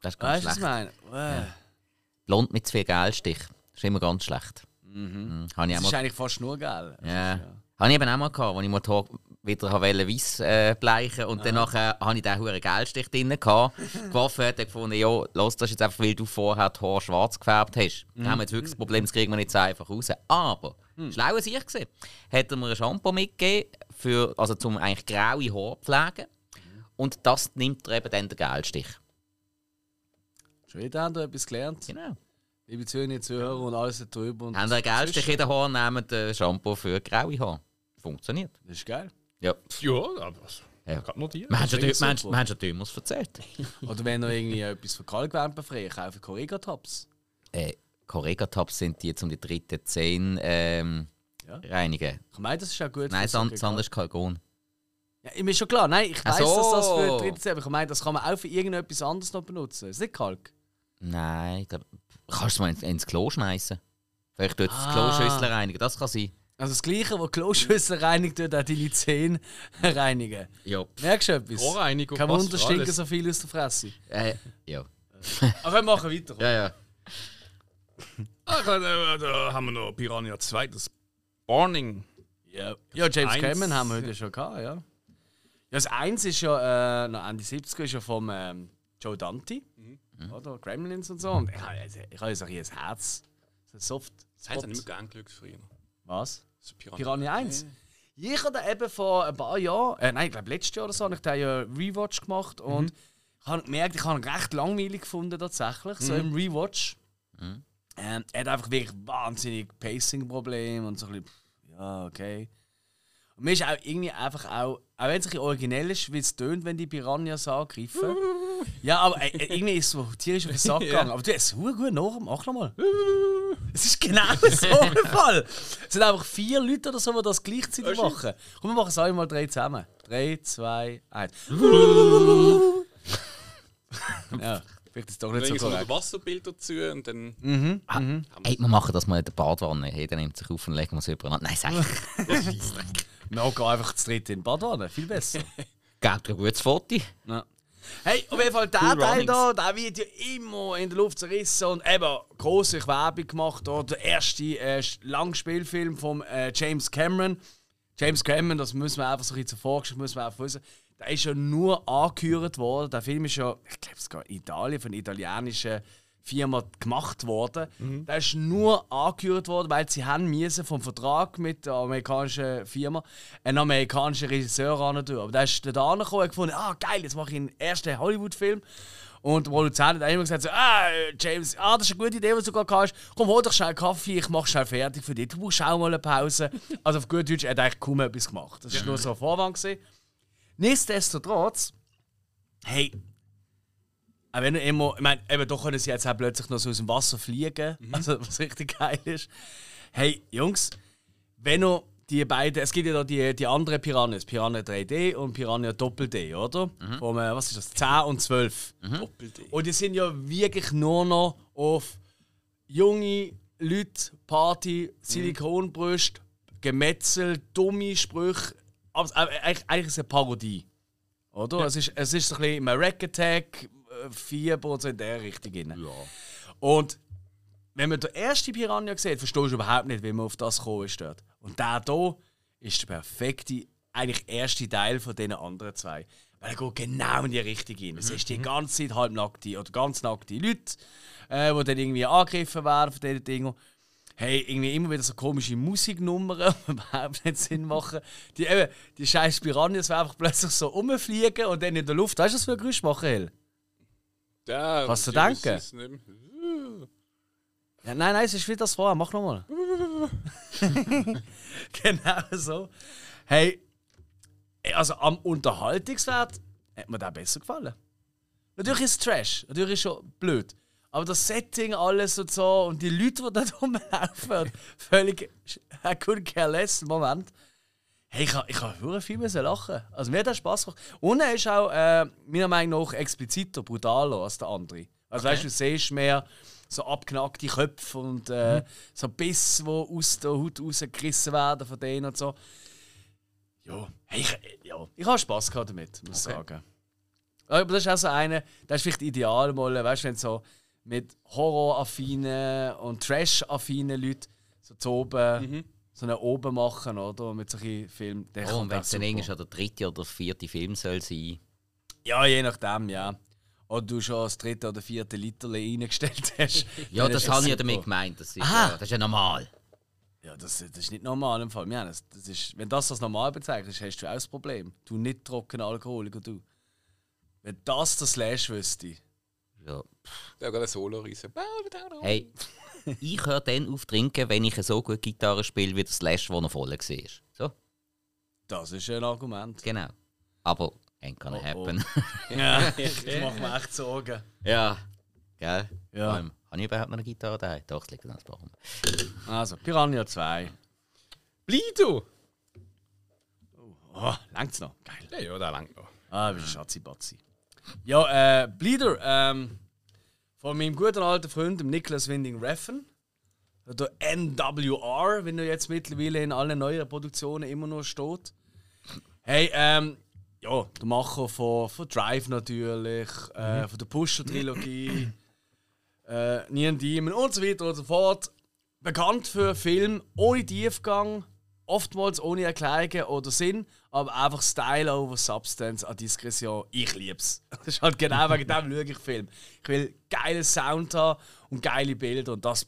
Das ist ganz Weißt du, was ich schlecht. meine? Äh, Blond mit viel Gelstich. Das ist immer ganz schlecht. Mhm. Ich Das ist eigentlich fast nur geil. ja. Habe ich eben auch mal gehabt, als ich Haare wieder weiß äh, bleichen und dann nachher habe ich den hohen Gelstich drin gehabt. geworfen hat, hat gefunden, ja, los, das ist jetzt einfach, weil du vorher die Haare schwarz gefärbt hast. Da haben wir jetzt wirklich das Problem, das kriegen wir nicht so einfach raus. Aber, schlau als ich gesehen, hat er mir ein Shampoo mitgegeben, für, also zum eigentlich graue Haare pflegen. Und das nimmt er eben dann den Gelstich. Schon wieder haben wir etwas gelernt. Genau. Liebe Zuhörer, Zuhörer und alles da drüber. Und Haben in den Haaren, nehmen den Shampoo für graue Haare. Funktioniert. Das ist geil. Ja. Ja, aber was? Ja. Gerade notieren. Wir haben schon, klingt wir haben- super. wir haben schon Dümers erzählt. Oder wenn noch irgendwie etwas für Kalkwärme frei, kaufen Correga-Tops. äh, Correga-Tabs sind die jetzt um die dritte 10 ähm, Ja. reinigen. Ich meine, das ist auch gut. Nein, Sand, so Sand ist Kalkon. Ja, mir ist schon klar. Nein, ich weiß, dass das so. für dritte aber ich meine, das kann man auch für irgendetwas anderes noch benutzen. Ist nicht Kalk? Nein, ich glaub, kannst du mal ins, ins Klo schmeißen? Vielleicht tut es das Ah. Kloschüssel reinigen, das kann sein. Also das Gleiche, was Kloschüssel reinigt, tut auch deine Zähne reinigen. Ja. Merkst du etwas? Rohrreinigung, Kein Wunder, stinken so viel aus der Fresse. Äh, ja. Aber wir machen weiter. Ja, ja. Ah, da, da haben wir noch Piranha 2, das Warning. Ja, ja James Eins- Cameron haben wir heute schon gehabt, ja. Ja, das Eins ist ja, äh, noch Ende 70er, ist ja vom ähm, Joe Dante. Oder? Gremlins und so. Und ich habe also, ich habe jetzt ein Herz. So soft Das haben sie nicht mehr gern geschaut früher. Was? Das Piranha. Piranha 1. Ich habe da eben vor ein paar Jahren, äh, nein, ich glaube letztes Jahr oder so, habe ich da ja Rewatch gemacht und ich habe gemerkt, ich habe ihn recht langweilig gefunden tatsächlich, so im Rewatch. Ähm, er hat einfach wirklich wahnsinnig Pacing-Probleme und so ein bisschen, ja, okay. Und mir ist auch irgendwie einfach auch, auch wenn es ein bisschen originell ist, wie es tönt, wenn die Piranhas angreifen. ja, aber äh, äh, irgendwie ist es so tierisch auf den Sack gegangen. Aber du hast es gut nach, mach nochmal. Es ist genau so der Fall. Es sind einfach vier Leute oder so, die das gleichzeitig machen. Komm, wir machen es einmal drei zusammen. Drei, zwei, eins. ja, vielleicht ist es doch nicht so Dann so ein korrekt. Wasserbild dazu und dann. Mhm. Ah, Ey, wir machen das mal in der Badwanne. Jeder nimmt sich auf und legt es übereinander. Nein, sag ich. Wir gehen einfach zu dritt in die Badwanne, viel besser. Gebt ein gutes Foto. Ja. Hey, auf jeden Fall, der Cool Teil Runnings. da, der wird ja immer in der Luft zerrissen und eben große Werbung gemacht. Oder? Der erste äh, Langspielfilm von äh, James Cameron. James Cameron, das müssen wir einfach so ein bisschen zuvor, müssen wir einfach wissen. Der ist ja nur angehört worden. Der Film ist ja, ich glaube, sogar in Italien von einer italienischen Firma gemacht worden. Der ist nur angehört worden, weil sie haben müssen vom Vertrag mit der amerikanischen Firma einen amerikanischen Regisseur anstellen. Aber der ist da angekommen und gefunden, ah geil, jetzt mache ich einen ersten Hollywood-Film. Und der Produzent hat immer gesagt, so, ah, James, ah, das ist eine gute Idee, was du gerade hast. Komm, hol doch schnell Kaffee, ich mache schnell fertig für dich. Du brauchst auch mal eine Pause. Also auf gut Deutsch, er hat eigentlich kaum etwas gemacht. Das war nur so ein Vorwand. Gewesen. Nichtsdestotrotz, hey, auch wenn du immer, ich meine, eben doch können sie jetzt auch plötzlich noch so aus dem Wasser fliegen, also was richtig geil ist. Hey, Jungs, wenn du die beiden, es gibt ja da die, die anderen Piranhas, Piranha 3D und Piranha Doppel-D, oder? Vom, äh, was ist das, 10 und 12. Doppel-D. Und die sind ja wirklich nur noch auf junge Leute, Party, Silikonbrüste, Gemetzel, dumme Sprüche. Aber äh, eigentlich, eigentlich ist es eine Parodie. Oder? Es, ist, es ist so ein bisschen Mac Attack, äh, Fieber in der Richtung. rein. Und wenn man den ersten Piranha sieht, verstehst du überhaupt nicht, wie man auf das gekommen ist dort. Und der hier ist der perfekte, eigentlich erste Teil von diesen anderen zwei. Weil er geht genau in die Richtung rein. Es ist die ganze Zeit halbnackte oder ganz nackte Leute, äh, die dann irgendwie angegriffen werden von diesen Dingen. Hey, irgendwie immer wieder so komische Musiknummern, die überhaupt nicht Sinn machen. Die, eben, die scheiß Piranhas, die einfach plötzlich so rumfliegen und dann in der Luft. Weißt du, was für ein Geräusch machen, Hel? Ja, Was zu denken? Ja, nein, nein, es ist wieder das vorher. Mach nochmal. genau so. Hey, also am Unterhaltungswert hat mir der besser gefallen. Natürlich ist es Trash, natürlich ist es schon blöd. Aber das Setting, alles und so und die Leute, die da rumlaufen, völlig. I couldn't care less im Moment. Hey, ich habe ich ha viel müssen lachen. Also mir hat das Spaß gemacht. Und er ist auch äh, meiner Meinung nach expliziter, brutaler als der andere. Also weißt du, du siehst mehr so abknackte Köpfe und äh, so Biss, die aus der Haut rausgerissen werden von denen und so. Ja, hey, ich, ja, ich habe Spaß gehabt damit, muss ich Okay. sagen. Aber das ist auch so eine, das ist vielleicht ideal mal, weißt du, wenn so mit horroraffinen und trash-affinen Leuten so zu oben, so einen oben machen, oder? Mit solchen Filmen. der Oh, kommt und wenn es dann irgendwie schon der dritte oder vierte Film soll sein. Ja, je nachdem, ja. Oder du schon das dritte oder vierte Liter reingestellt hast. Ja, das habe ich ja damit gemeint. Das ist, Aha. ja, das ist ja normal. Ja, das, das ist nicht normal im Fall. Haben das, das ist, wenn das als normal bezeichnest, hast du auch das Problem. Du nicht trocken Alkoholiker, du. Wenn das der Slash wüsste. Ja. Der hat gerade ein Solo reisen. Hey, ich höre dann auf trinken, wenn ich so gut Gitarre spiele wie der Slash, wo er voll war. So, Das ist ein Argument. genau. Aber ain't gonna Oh, oh. happen. Ja, ich mache mir echt Sorgen. ja. Gell? Ja. Ähm, habe ich überhaupt noch eine Gitarre daheim? Doch, es liegt an Baum. Also, Piranha 2. Blido! Oh, längt's noch? Geil. Ja, ja, der langt noch. Ah, wie Schatzi-Batzi. Ja, äh, Bleeder, ähm, von meinem guten alten Freund, dem Nicholas Winding Refn. Der NWR, wenn er jetzt mittlerweile in allen neuen Produktionen immer noch steht. Hey, ähm, ja, der Macher von, von Drive natürlich, äh, von der Pusher-Trilogie, äh, Neon Demon und so weiter und so fort. Bekannt für Filme ohne Tiefgang, oftmals ohne Erklärungen oder Sinn, aber einfach Style over Substance an Diskretion. Ich lieb's. Das ist halt genau wegen dem schaue ich Film. Ich will geilen Sound haben und geile Bilder und das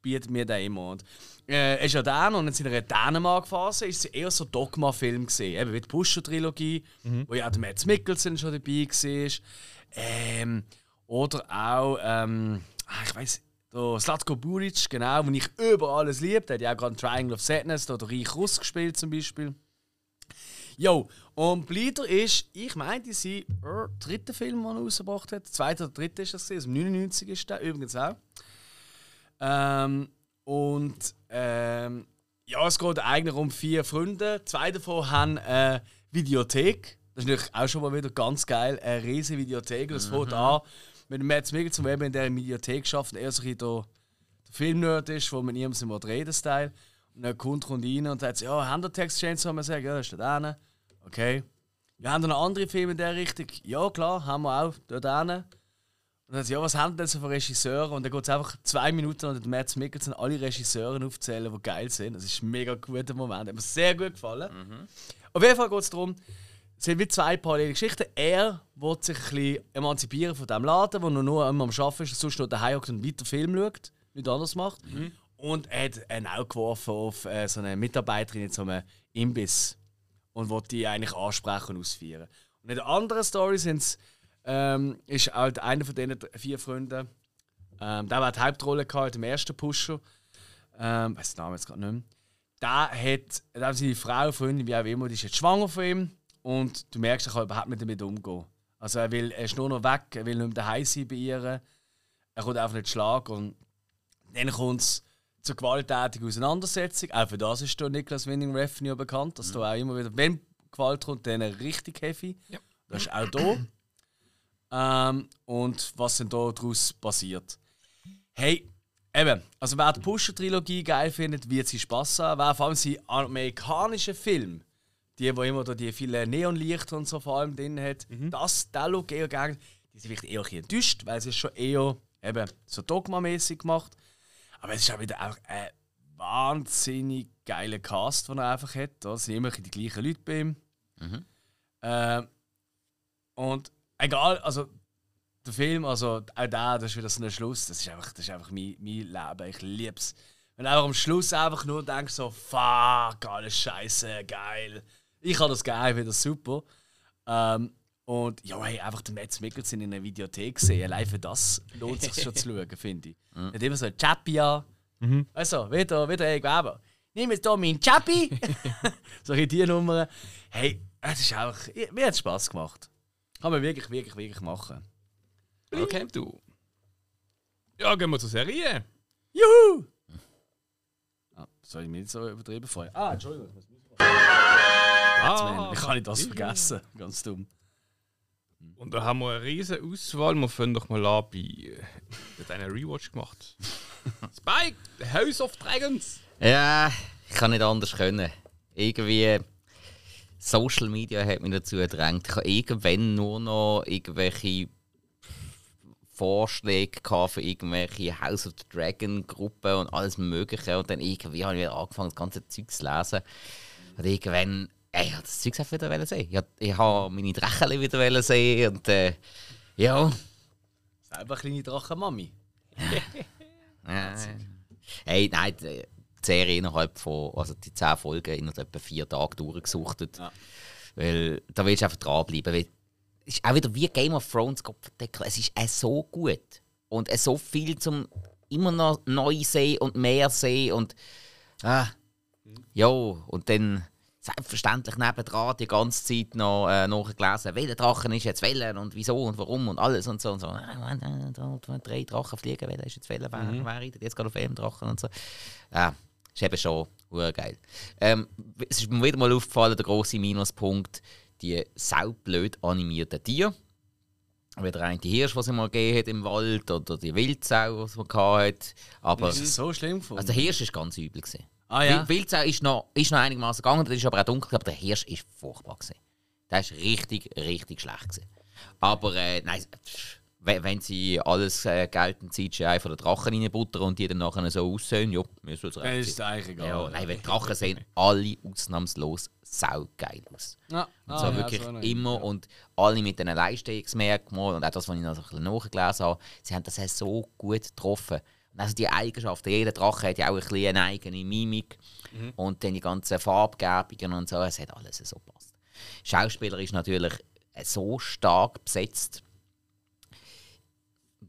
bietet mir der immer. Und, äh, ist ja dann und in seiner Dänemark-Phase ist es eher so Dogma-Film gesehen, eben wie die Pusher-Trilogie, wo ja auch der Mads Mikkelsen schon dabei war. Ähm, oder auch, ähm, ah, ich weiß, der Slatko Buric, genau, den ich über alles liebe. Der hat ja auch gerade Triangle of Sadness da der Reich Russ gespielt zum Beispiel. Jo, und Bleeder ist, ich meine, die sind der dritte Film, den er rausgebracht hat. Der zweite oder dritte ist das, also 99 ist der übrigens auch. Ähm, und ähm, ja, es geht eigentlich um vier Freunde. Zwei davon haben eine Videothek. Das ist natürlich auch schon mal wieder ganz geil. Eine riesige Videothek. Das fängt an mit Mads Mikkelsen, der eben in dieser Videothek schafft. und Er so ein bisschen der, der Filmnerd ist, wo man niemandem reden Style. Und dann kommt kommt rein und sagt, ja, haben der Text Chainsaw? Man sagt, ja, das ist da. Okay. wir haben noch andere Filme in der Richtung. Ja, klar, haben wir auch dort hin. Und dann sagt ja, was haben denn so für Regisseure? Und dann geht es einfach zwei Minuten und der Matt Mikkelsen alle Regisseure aufzählen, die geil sind. Das ist ein mega guter Moment. Hat mir sehr gut gefallen. Auf jeden Fall geht es darum, es sind wie zwei parallele Geschichten. Er will sich ein bisschen emanzipieren von diesem Laden, wo er nur immer am Arbeiten ist, sonst nur daheim hockt und weiter Film schaut, nichts anderes macht. Und er hat einen auch geworfen auf äh, so eine Mitarbeiterin in so einem Imbiss und will die eigentlich ansprechen und ausführen. Und in der anderen Story sind's, ähm, ist halt einer von diesen vier Freunden, ähm, der hat die Hauptrolle gehabt im ersten Pusher. Ähm, weiß den Namen jetzt gerade nicht mehr. Der hat, der hat seine Frau, Freundin, wie auch immer, die ist jetzt schwanger von ihm. Und du merkst, er kann überhaupt nicht damit umgehen. Also er, will, er ist nur noch weg, er will nicht mehr daheim sein bei ihr. Er kommt einfach nicht schlagen. Und dann kommt es zur gewalttätigen Auseinandersetzung. Auch für das ist der Niklas Winning Revenue bekannt, dass da auch immer wieder, wenn Gewalt kommt, dann richtig heavy. Ja. Das ist auch da. ähm, und was denn da daraus passiert. Hey, eben, also wer die Pusher-Trilogie geil findet, wird sie Spass haben. Wer vor allem die amerikanischen Filme, die, wo immer da die vielen Neonlichter und so vor allem drin hat, das, der Look eher gegen, die sind vielleicht eher ein bisschen enttäuscht, weil es ist schon eher eben so Dogma-mäßig gemacht. Aber es ist auch wieder auch ein wahnsinnig geiler Cast, den er einfach hat. Da sind immer die gleichen Leute bei ihm. Ähm, und egal, also der Film, also auch der, das ist wieder so ein Schluss, das ist einfach, das ist einfach mein, mein Leben. Ich liebe es. Wenn du einfach am Schluss einfach nur denkst, so, fuck, alles scheiße, geil. Ich habe das geil, finde das super. Ähm, und ja, hey, einfach den Mads Mikkelsen in einer Videothek sehen, allein für das lohnt es sich schon zu schauen, finde ich. Nicht immer so ein Chappy an. Also, wieder, wieder ein Weber. Nimm jetzt hier meinen Chappy! Solche die Nummern. Hey, es ist einfach, mir hat es Spass gemacht. Kann man wirklich, wirklich, wirklich machen. Okay, du. Ja, gehen wir zur Serie. Juhu! Ah, soll ich mich nicht so übertrieben freuen? Ah, Entschuldigung. Ich, muss Ah, Wie kann ich das vergessen? Ganz dumm. Und da haben wir eine riesige Auswahl. Wir fangen doch mal an bei. äh, Hat einen Rewatch gemacht. Spike, The House of Dragons. Ja, ich kann nicht anders können. Irgendwie. Social Media hat mich dazu gedrängt. Ich habe irgendwann nur noch irgendwelche Vorschläge gehabt für irgendwelche House of the Dragon Gruppen und alles Mögliche. Und dann irgendwie habe ich wieder angefangen, das ganze Zeug zu lesen. Und irgendwann, ich habe das Zeug wieder sehen. Ich, ich habe meine Drachen wieder sehen. Und äh, ja. Selber kleine Drachenmami. Äh, hey, nein, die Serie innerhalb von, also die 10 Folgen innerhalb etwa vier Tagen durchgesuchtet. Ja. Weil da willst du einfach dranbleiben. Weil es ist auch wieder wie Game of Thrones, Gott verdeckel. Es ist auch so gut. Und es so viel zum immer noch neu sehen und mehr sehen. Und ah, ja, und dann selbstverständlich nebendran die ganze Zeit noch äh, nachgelesen, welcher Drachen ist jetzt welcher und wieso und warum und alles und so und so. Ah, äh, da, drei Drachen fliegen, welcher ist jetzt welcher, wer, wer reitet jetzt gerade auf einem Drachen und so. Ja, ist eben schon geil. Ähm, es ist mir wieder mal aufgefallen, der grosse Minuspunkt, die saublöd animierten Tiere. Wie der eine Hirsch, was es mal gegeben hat im Wald, oder die Wildsau, was man hatte. Aber Ist das so schlimm gefunden? also der Hirsch war ganz übel. Gewesen. Ah ja? Wild- Wildsau ist noch, ist noch einigermaßen gegangen, das ist aber auch dunkel, aber der Hirsch ist furchtbar. Gewesen. Der ist richtig, richtig schlecht. Gewesen. Aber äh, nein, wenn, sie alles äh, geltend CGI von den Drachen reinbuttern und die dann nachher so aussehen, ja, mir soll es recht ist eigentlich egal. Ja, nein, weil die Drachen sehen alle ausnahmslos saugeil aus. Ja. Und Ah, zwar ja, wirklich so immer ja. und alle mit diesen Leistungsmerkmalen und auch das, was ich noch so ein bisschen nachgelesen habe, sie haben das so gut getroffen. Also die Eigenschaften, jeder Drache hat ja auch ein bisschen eine eigene Mimik und dann die ganzen Farbgebungen und so, es hat alles so gepasst. Schauspieler ist natürlich so stark besetzt.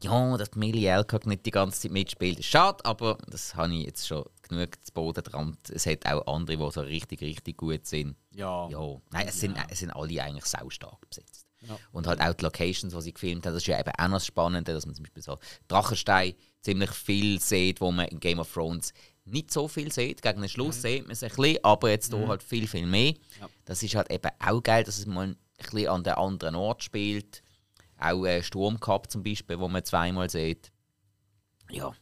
Ja, dass Millie Alcock nicht die ganze Zeit mitspielt, ist schade, aber das habe ich jetzt schon genug zu Boden dran. Es hat auch andere, die so richtig, richtig gut sind. Ja. Ja, nein, es sind, es sind alle eigentlich sau stark besetzt. Ja. Und halt auch die Locations, die sie gefilmt haben, das ist ja eben auch noch das Spannende, dass man zum Beispiel so Drachenstein ziemlich viel sieht, wo man in Game of Thrones nicht so viel sieht. Gegen den Schluss sieht man es ein bisschen, aber jetzt hier halt viel, viel mehr. Ja. Das ist halt eben auch geil, dass es mal ein bisschen an den anderen Ort spielt. Auch äh, Sturmcup zum Beispiel, wo man zweimal sieht. Ja,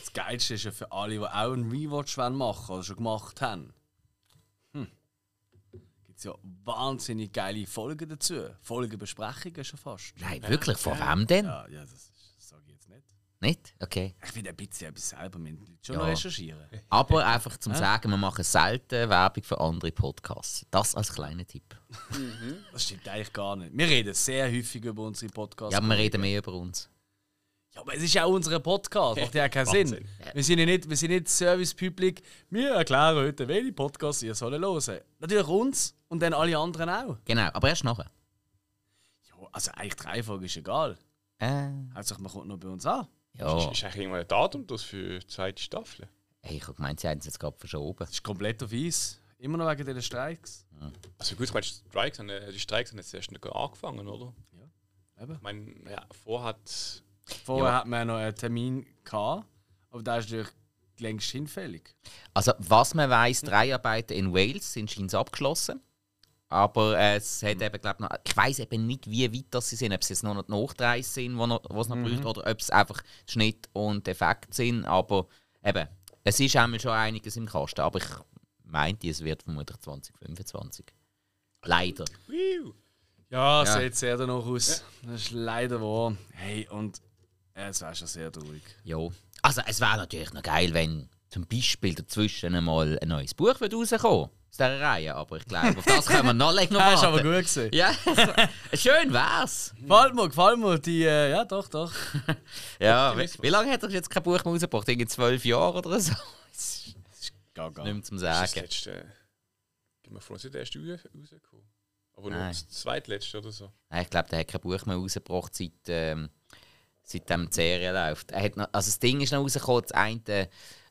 Das Geilste ist ja für alle, die auch einen Rewatch wollen machen oder schon gemacht haben. Hm. Gibt es ja wahnsinnig geile Folgen dazu. Folgenbesprechungen schon fast. Nein, wirklich? Von wem denn? Ja, ja das, das sage ich jetzt nicht. Okay. Ich will ein bisschen etwas selber mit schon Ja. noch recherchieren. Aber einfach zum sagen, wir machen selten Werbung für andere Podcasts. Das als kleiner Tipp. Das stimmt eigentlich gar nicht. Wir reden sehr häufig über unsere Podcasts. Ja, aber wir reden mehr über uns. Ja, aber es ist ja auch unser Podcast. Macht ja keinen Sinn. Sinn. Wir sind ja nicht, wir sind nicht Service-Public. Wir erklären heute, welche Podcasts ihr sollen hören. Natürlich uns und dann alle anderen auch. Genau, aber erst nachher. Ja, also eigentlich die Reihenfolge ist egal. Äh, Hauptsache, man kommt noch bei uns an. Ja. Ist, ist eigentlich irgendwann ein Datum das für die zweite Staffel? Hey, ich habe gemeint, sie haben es jetzt gerade verschoben. Das ist komplett auf Eis. Immer noch wegen diesen Streiks. Also gut, ich meine, die Streiks haben, äh, die Streiks haben jetzt erst nicht angefangen, oder? Eben. Ich meine, ja, vorher hat Vorher Ja. hat man noch einen Termin gehabt, aber der ist natürlich längst hinfällig. Also, was man weiß, drei Arbeiten in Wales sind scheinbar abgeschlossen. Aber äh, es hat eben, glaub, noch, ich weiß eben nicht, wie weit das sie sind, ob es jetzt noch Nachdreis sind, wo, noch, wo es noch braucht, oder ob es einfach Schnitt und Effekt sind. Aber eben, es ist einmal schon einiges im Kasten. Aber ich meinte, es wird vermutlich 2025. Leider. Ja, Ja. sieht sehr danach aus. Das ist leider wahr. Hey, und äh, es wäre schon sehr traurig. Ja. Also, es wäre natürlich noch geil, wenn zum Beispiel dazwischen einmal ein neues Buch rauskommen aus dieser Reihe. Aber ich glaube, auf das können wir noch länger noch Das ist warten. aber gut gewesen. Ja, schön wär's. Gefällt mir, gefällt mir. Die, äh, ja, doch, doch. Ja, wie, wie lange hat er jetzt kein Buch mehr rausgebracht? Irgendwie zwölf Jahre oder so? Gaga. Nicht mehr zum ist das Sagen. letzte. Gehen wir vor, es ist erst raus- rausgekommen. Aber nur Nein. das zweitletzte oder so. Nein, ich glaube, der hat kein Buch mehr rausgebracht, seit, ähm, seitdem die Serie läuft. Er hat noch, also das Ding ist noch rausgekommen, das eine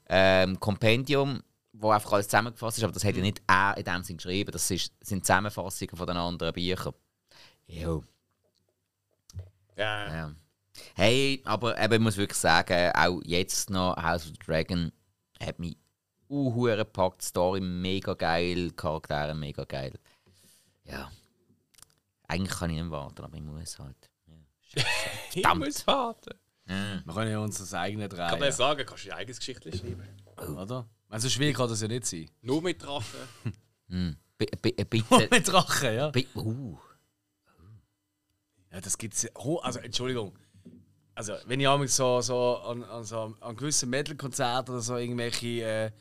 ähm, Kompendium, wo einfach alles zusammengefasst ist, aber das hat ja nicht er in dem Sinn geschrieben, das ist, sind Zusammenfassungen von den anderen Büchern. Jo. Ja, Ja. Hey, aber eben, ich muss wirklich sagen, auch jetzt noch House of the Dragon hat mich uhuere gepackt, Story mega geil, Charaktere mega geil. Ja. Eigentlich kann ich nicht warten, aber ich muss halt. Ja. ich muss warten. Wir können ja unser eigenes Ich kann dir drehen. sagen, kannst du deine eigenes Geschichte schreiben. Oder? Also schwierig kann das ja nicht sein. Nur mit Drachen. Hm. Bi- bi- äh, Bitte. mit Drachen, ja. bi- uh. Ja, das gibt's. Oh, also, Entschuldigung. Also, wenn ich einmal so, so an, an, so, an gewissen Metal-Konzerten oder so irgendwelche äh,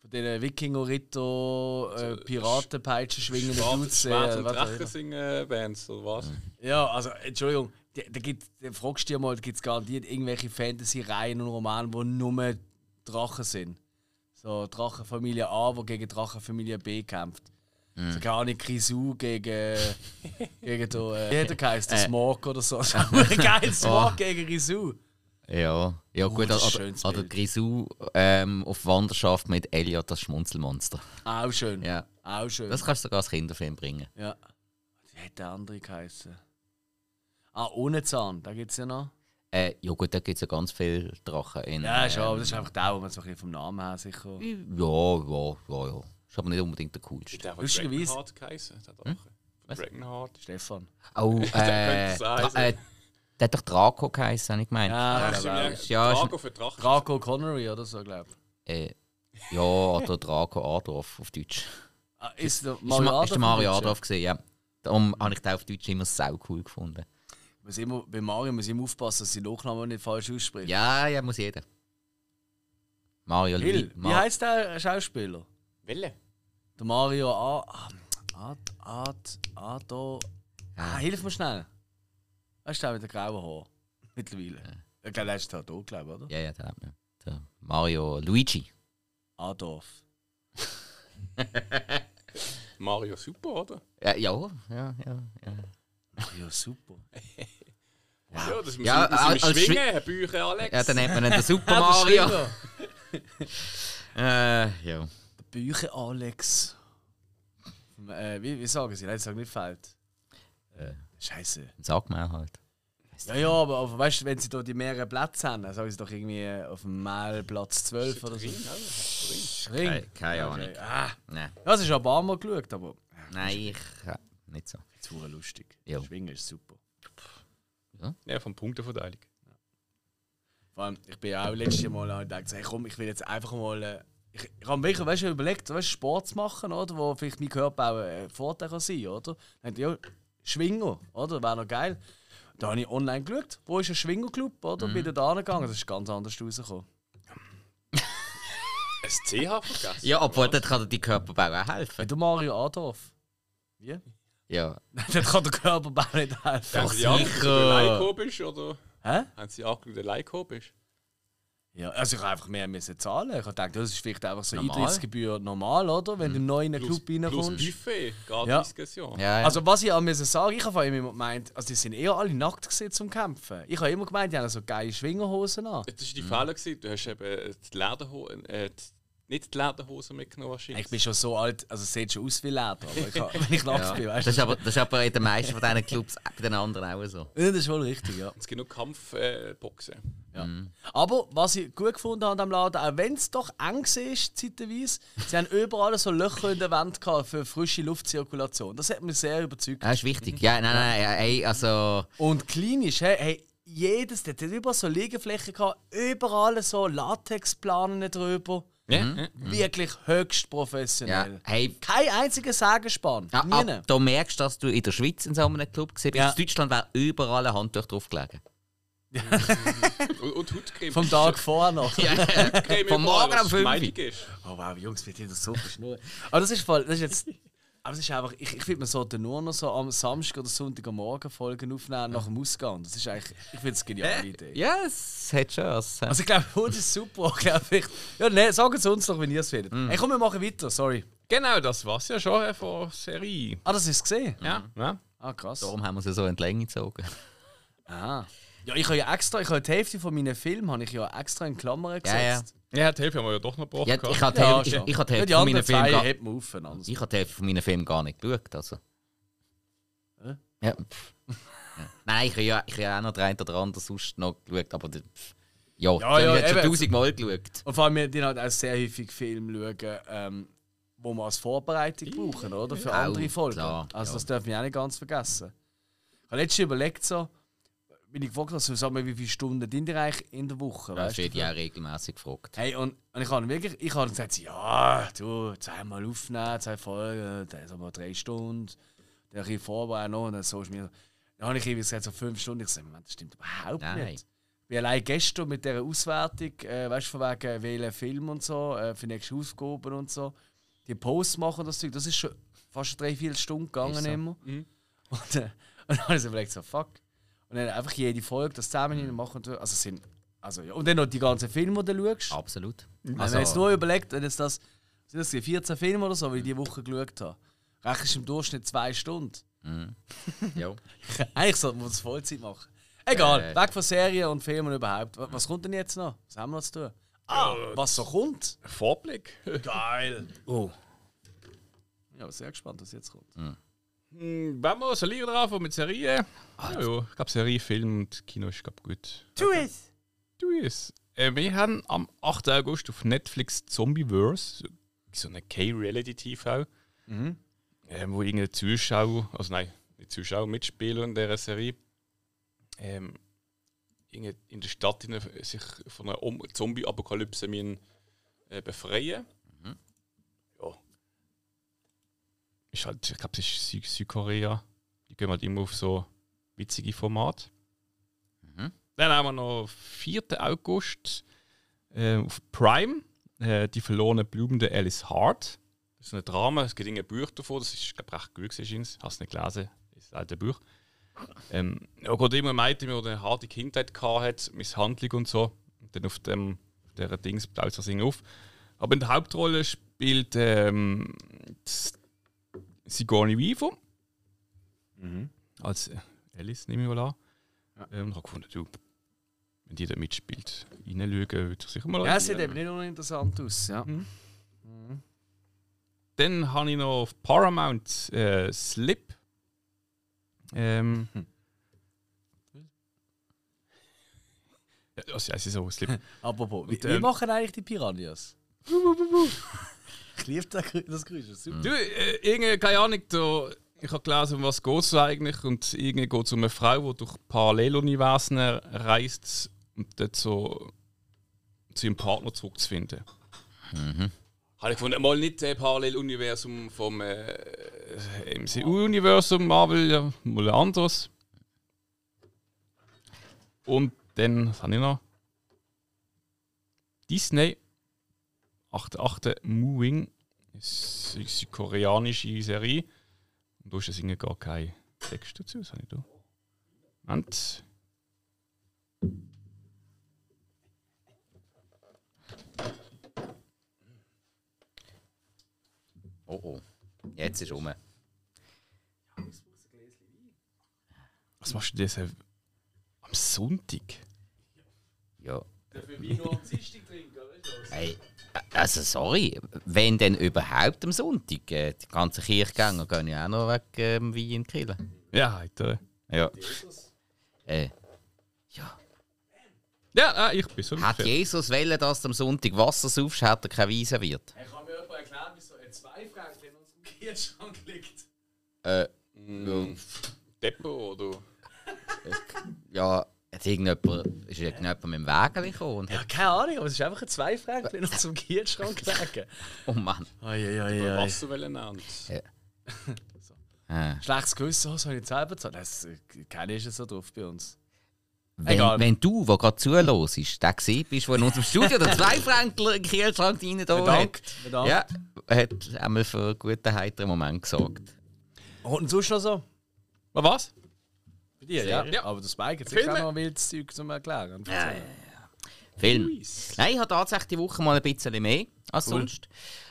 von diesen Wikinger-Ritter, äh, Piratenpeitschen schwingenden Schwarz, Dudes sehe, Schwarz und Drachen singen Bands oder was? Ja, also, Entschuldigung. Da, da, gibt, da fragst du dir mal, da gibt es garantiert irgendwelche Fantasy-Reihen und Romane, wo nur Drachen sind. So Drachenfamilie A, die gegen Drachenfamilie B kämpft. Mhm. So gar nicht Grisou gegen, gegen den, äh, wie hat er geheißen, der. Smog oder so. geiler Smog Oh. gegen Grisou. Ja, ja gut, oder, schönes oder Bild. Grisou ähm, auf Wanderschaft mit Elliot, das Schmunzelmonster. Auch schön. Ja, Auch schön. das kannst du sogar als Kinderfilm bringen. ja. Wie hat der andere geheißen? Ah, ohne Zahn, da gibt es ja noch. Äh, ja gut, da gibt es ja ganz viele Drachen in. Ja, schon, aber ähm, das ist einfach der, wo man so ein bisschen vom Namen her sicher. Ja, ja, ja, ja. Ist aber nicht unbedingt der coolste. Ist der von Lustigerweise- Dragonheart geheißen? Der Drache. Von Dragonheart. Stefan. Oh, könnte äh, äh, der hat doch Draco geheißen, habe ich gemeint. Ja, Ja, ja, Drago für Drachen. Draco Connery oder so, glaube ich. Äh, ja, oder Draco Adolf auf Deutsch. Ah, ist der Mario, Mario ist der Mario gesehen, ja. Darum habe ich den auf Deutsch immer sau cool gefunden. Muss immer, bei Mario muss ich immer aufpassen, dass die Nachnamen nicht falsch ausspricht. Ja, ja, muss jeder. Mario Hill, wie heißt der Schauspieler? Welle. Der Mario A. Ad. Ad. Ado. Ah, hilf mir schnell. Weißt du, der mit den grauen Haaren? Mittlerweile. Ich glaube, der ist da glaube ich, oder? Ja, ja, der, hat mir- der Mario Luigi. Adolf. Mario Super, oder? Ja, ja, ja, ja. ja. Ja, super. Ja, das Ja, müssen als- wir schwingen, Bücher, Alex. Ja, dann nennt man ihn den Super das Mario. Äh, ja. ja. Der Bücher Alex. Äh, wie, wie sagen sie? Nein, sagen nicht Feld. Äh. Scheiße. Sag mal halt. Ja, ja, aber, aber weißt du, wenn sie da die mehreren Plätze haben, dann sagen sie doch irgendwie äh, auf dem Mail Platz 12 oder so. Ring. Keine, keine Okay. Ahnung. Ah, Nein, das ist schon ein paar Mal geschaut, aber Nein ich. Ja, nicht so. jetzt ist lustig. Ja. Schwingen ist super. Ja, von Punkteverteilung. Vor allem, ich bin auch letztes Mal an gedacht, hey, komm, ich will jetzt einfach mal äh, ich, ich habe wirklich weißt, überlegt, weißt, Sport zu machen, oder, wo vielleicht mein Körper auch ein Vorteil kann sein kann. Oder? Dann ja, Schwinger, oder? Wäre noch geil. Da habe ich online geschaut, wo ist ein Schwingerclub, oder? Mhm. Bin da gegangen, das ist ganz anders rausgekommen. Ein CH vergessen? Ja, obwohl, dort kann dir die Körperbau auch helfen. Der Mario Adorf. Wie? Ja. dort kann der Körperbau nicht helfen. Haben Sie angeschaut, dass du bist, oder? Hä? Haben Sie angeschaut, dass du Leiko bist? Ja, also ich habe einfach mehr müssen zahlen. Ich habe gedacht, das ist vielleicht einfach so Normal. Eintrittsgebühr normal, oder? Wenn du neu in einen Club Plus reinkommst. Buffet, Ja. gratis Diskussion. Ja, ja. Also was ich auch müssen sagen, ich habe immer gemeint, also die sind eher alle nackt gewesen zum Kämpfen. Ich habe immer gemeint, die haben so geile Schwingerhosen an. Das war die Fehler. gewesen. Du hast eben die Lederhose, äh, nicht die Lederhose mitgenommen wahrscheinlich. Ich bin schon so alt, also es sieht schon aus wie Leder, aber ich habe, wenn ich nackt ja. bin, Das weißt ist du. aber, das ist aber in den meisten von diesen Clubs bei den anderen auch so. Ja, das ist wohl richtig, ja. Es gibt noch Kampfboxen. Äh, ja. Aber was ich gut gefunden habe an diesem Laden, auch wenn es doch eng war, zeitweise, sie haben überall so Löcher in der Wand gehabt für frische Luftzirkulation. Das hat mich sehr überzeugt. Das ist wichtig. Ja, nein, nein, ja, ey, also. Und klinisch, hey, hey jedes, der hat überall so Liegeflächen gehabt, überall so Latexplanen drüber. Ja, ja. Wirklich höchst Ja, professionell. hey. Kein einziger Sägespann. Ja, ab, da merkst du, dass du in der Schweiz in so einem Club gesehen bist. Ja. In Deutschland wäre überall ein Handtuch drauf gelegen. Und, und Hautcreme. Vom Tag vorher noch. Hautcreme Vom Morgen was 5 meidig ist. Oh wow, Jungs, wird das so verschnurrt. Aber das ist voll, das ist jetzt. Aber es ist einfach, ich, ich finde, man sollte nur noch so am Samstag oder Sonntag am Morgen Folgen aufnehmen nach dem Ausgang. Das ist eigentlich, ich finde es eine geniale Idee. Ja, es hat schon was. Also ich glaube, uns ist super, glaube ich. Ja, ne, sagen Sie uns doch, wenn ihr es findet. Hey, komm, wir machen weiter, sorry. Genau, das war's ja schon äh, von Serie. Ah, das ist gesehen? Ja. ja. Ah, krass. Darum haben wir sie so in die Länge gezogen. Ah. Ja, ich habe ja extra, ich habe die Hälfte von meinen Filmen habe ich ja extra in Klammern gesetzt. Ja, ja. Ja, die Hälfte haben wir ja doch noch gebraucht. Ja, ich habe die Ja, ich, ich habe die Ja, Hälfte die von meinen Filmen zwei gar, anders. ich habe die Hälfte von meinen Filmen gar nicht geschaut. Also. Hä? Ja. ja. Nein, ich habe ja, ich habe ja auch noch den einen oder anderen sonst noch geschaut, aber pff. ja, Ja, die habe ja, ich jetzt schon tausendmal geschaut. Und vor allem, wir die halt auch sehr häufig Filme schauen, ähm, wo wir als Vorbereitung brauchen, oder? Für andere Folgen. klar, also ja. das dürfen wir auch nicht ganz vergessen. Ich habe letztens überlegt, so, bin ich gefragt, also, sag mal, wie viele Stunden sind ihr eigentlich in der Woche? Das weißt wird ja auch regelmäßig gefragt. Hey, und, und ich habe wirklich, ich habe gesagt, ja, du, zweimal aufnehmen, zwei Folgen, dann sagen wir drei Stunden, dann ein bisschen vorbereiten noch, und dann so ist mir, dann habe ich irgendwie gesagt, so fünf Stunden, ich sage, Moment, das stimmt überhaupt Nein. nicht. Ich bin allein gestern mit dieser Auswertung, äh, weißt du, von wegen welchen Film und so, äh, für nächste Aufgaben und so, die Posts machen und das Zeug, das ist schon fast drei, vier Stunden gegangen so. immer. Und, äh, und dann habe ich so überlegt, so, fuck. Und dann einfach jede Folge das zusammen mhm. machen. Also sind, also, ja. Und dann noch die ganzen Filme, die du schaust. Absolut. Also, wenn man jetzt nur überlegt, wenn jetzt das, sind das die 14 Filme oder so, wie ich diese Woche geschaut habe, rechnest du im Durchschnitt zwei Stunden. ja. Eigentlich sollte man das Vollzeit machen. Egal, Äh. weg von Serien und Filmen überhaupt. Was, was kommt denn jetzt noch? Was haben wir noch zu tun? Ah, was so kommt? Vorblick. Geil. Oh. Ja, sehr gespannt, was jetzt kommt. Hm, Wenn wir so liegen drauf mit Serien. Ja, ja, ich glaube, Serie, Film und Kino ist glaub, gut. Tu es! Du es. Äh, wir haben am 8. August auf Netflix Zombieverse, so eine K-Reality-TV, Mhm. ähm, wo irgendeine Zuschauer, also nein, nicht Zuschauer mitspielen in dieser Serie, ähm, in der Stadt in, sich von einer Zombie-Apokalypse äh, befreien. Ist halt, ich glaube, es ist Sü Südkorea. Die gehen halt immer auf so witzige Formate. Dann haben wir noch 4. August äh, auf Prime, äh, die verlorene Blumen der Alice Hart. Das ist ein Drama, es gibt ein Buch davon, das ist, glaube ich, recht gut gewesen. Ich habe es nicht gelesen, das ist ein altes Buch. Ähm, ja, gerade immer ein Mädchen, die eine harte Kindheit hatte, Misshandlung und so. Und dann auf dem auf dieser Dings baut das Ding auf. Aber in der Hauptrolle spielt ähm, Sigourney Weaver. Als äh, Alice, nehme ich mal an. Ähm, und ich habe gefunden, du, wenn die da mitspielt, reinschauen, würde ich sicher mal Ja, sieht eben nicht uninteressant aus. Ja. Dann habe ich noch auf Paramount äh, Slip. Ähm. Ja, also, ja, es ist so Slip. Apropos, wie, Und, wie ähm, machen eigentlich die Piranhas? ich liebe das das Geräusch, das super. Du, äh, irgendwie, keine Ahnung, da, ich habe gelesen, um was geht es eigentlich. Und irgendwie geht es um eine Frau, die durch Paralleluniversen reist und dort so zu ihrem Partner zurückzufinden. Habe ich gefunden, mal nicht äh, Paralleluniversum vom äh, MCU-Universum, Marvel, ja, mal ein anderes. Und dann, was habe ich noch? Disney. 8.8. Moving. Das ist eine koreanische Serie. Und da ist das gar kein Text dazu. Was habe ich da? Moment. Oh oh. Jetzt ist um. Was machst du denn so am Sonntag? Ja. Dafür Wein nur am Dienstag trinken, oder? Hey, also sorry, wenn denn überhaupt am Sonntag? Äh, die ganzen Kirchgänger gehen ja auch noch weg ähm, Wein in Kille. Ja, heute. Ja. Äh, ja. Ja, ah, ich bin so Hat. Jesus wollen, dass am Sonntag Wasser saufst, hat er keine Wein serviert. Hey, kann mir jemand erklären, wieso ein Zweifranken in unserem Kühlschrank liegt? Äh, Mm, Depot oder? ja, hat irgendjemand, ist irgendjemand mit dem Wägel gekommen und Ja, hat, keine Ahnung, aber es ist einfach ein Zweifranken in unserem Kühlschrank gelegen. oh Mann. Eieiei. Wasser wollen ernten. Äh. Schlechtes Gewissen, was soll ich jetzt selber zahlen? Das äh, keine ist es so drauf bei uns. Wenn, Egal. wenn du, der gerade zuhörst, der gesehen bist, der in unserem Studio der zwei Fränkler in den Kühlschrank rein da hat, Bedankt. Bedankt. ja, hat einmal für einen guten, heiteren Moment gesorgt. Und sonst noch so? Was? Dir, ja? Ja. Aber das Bike hat sicher auch noch wildes Zeug zum Erklären. Ja, Film. Luis. Nein, ich habe tatsächlich die Woche mal ein bisschen mehr als Cool. sonst.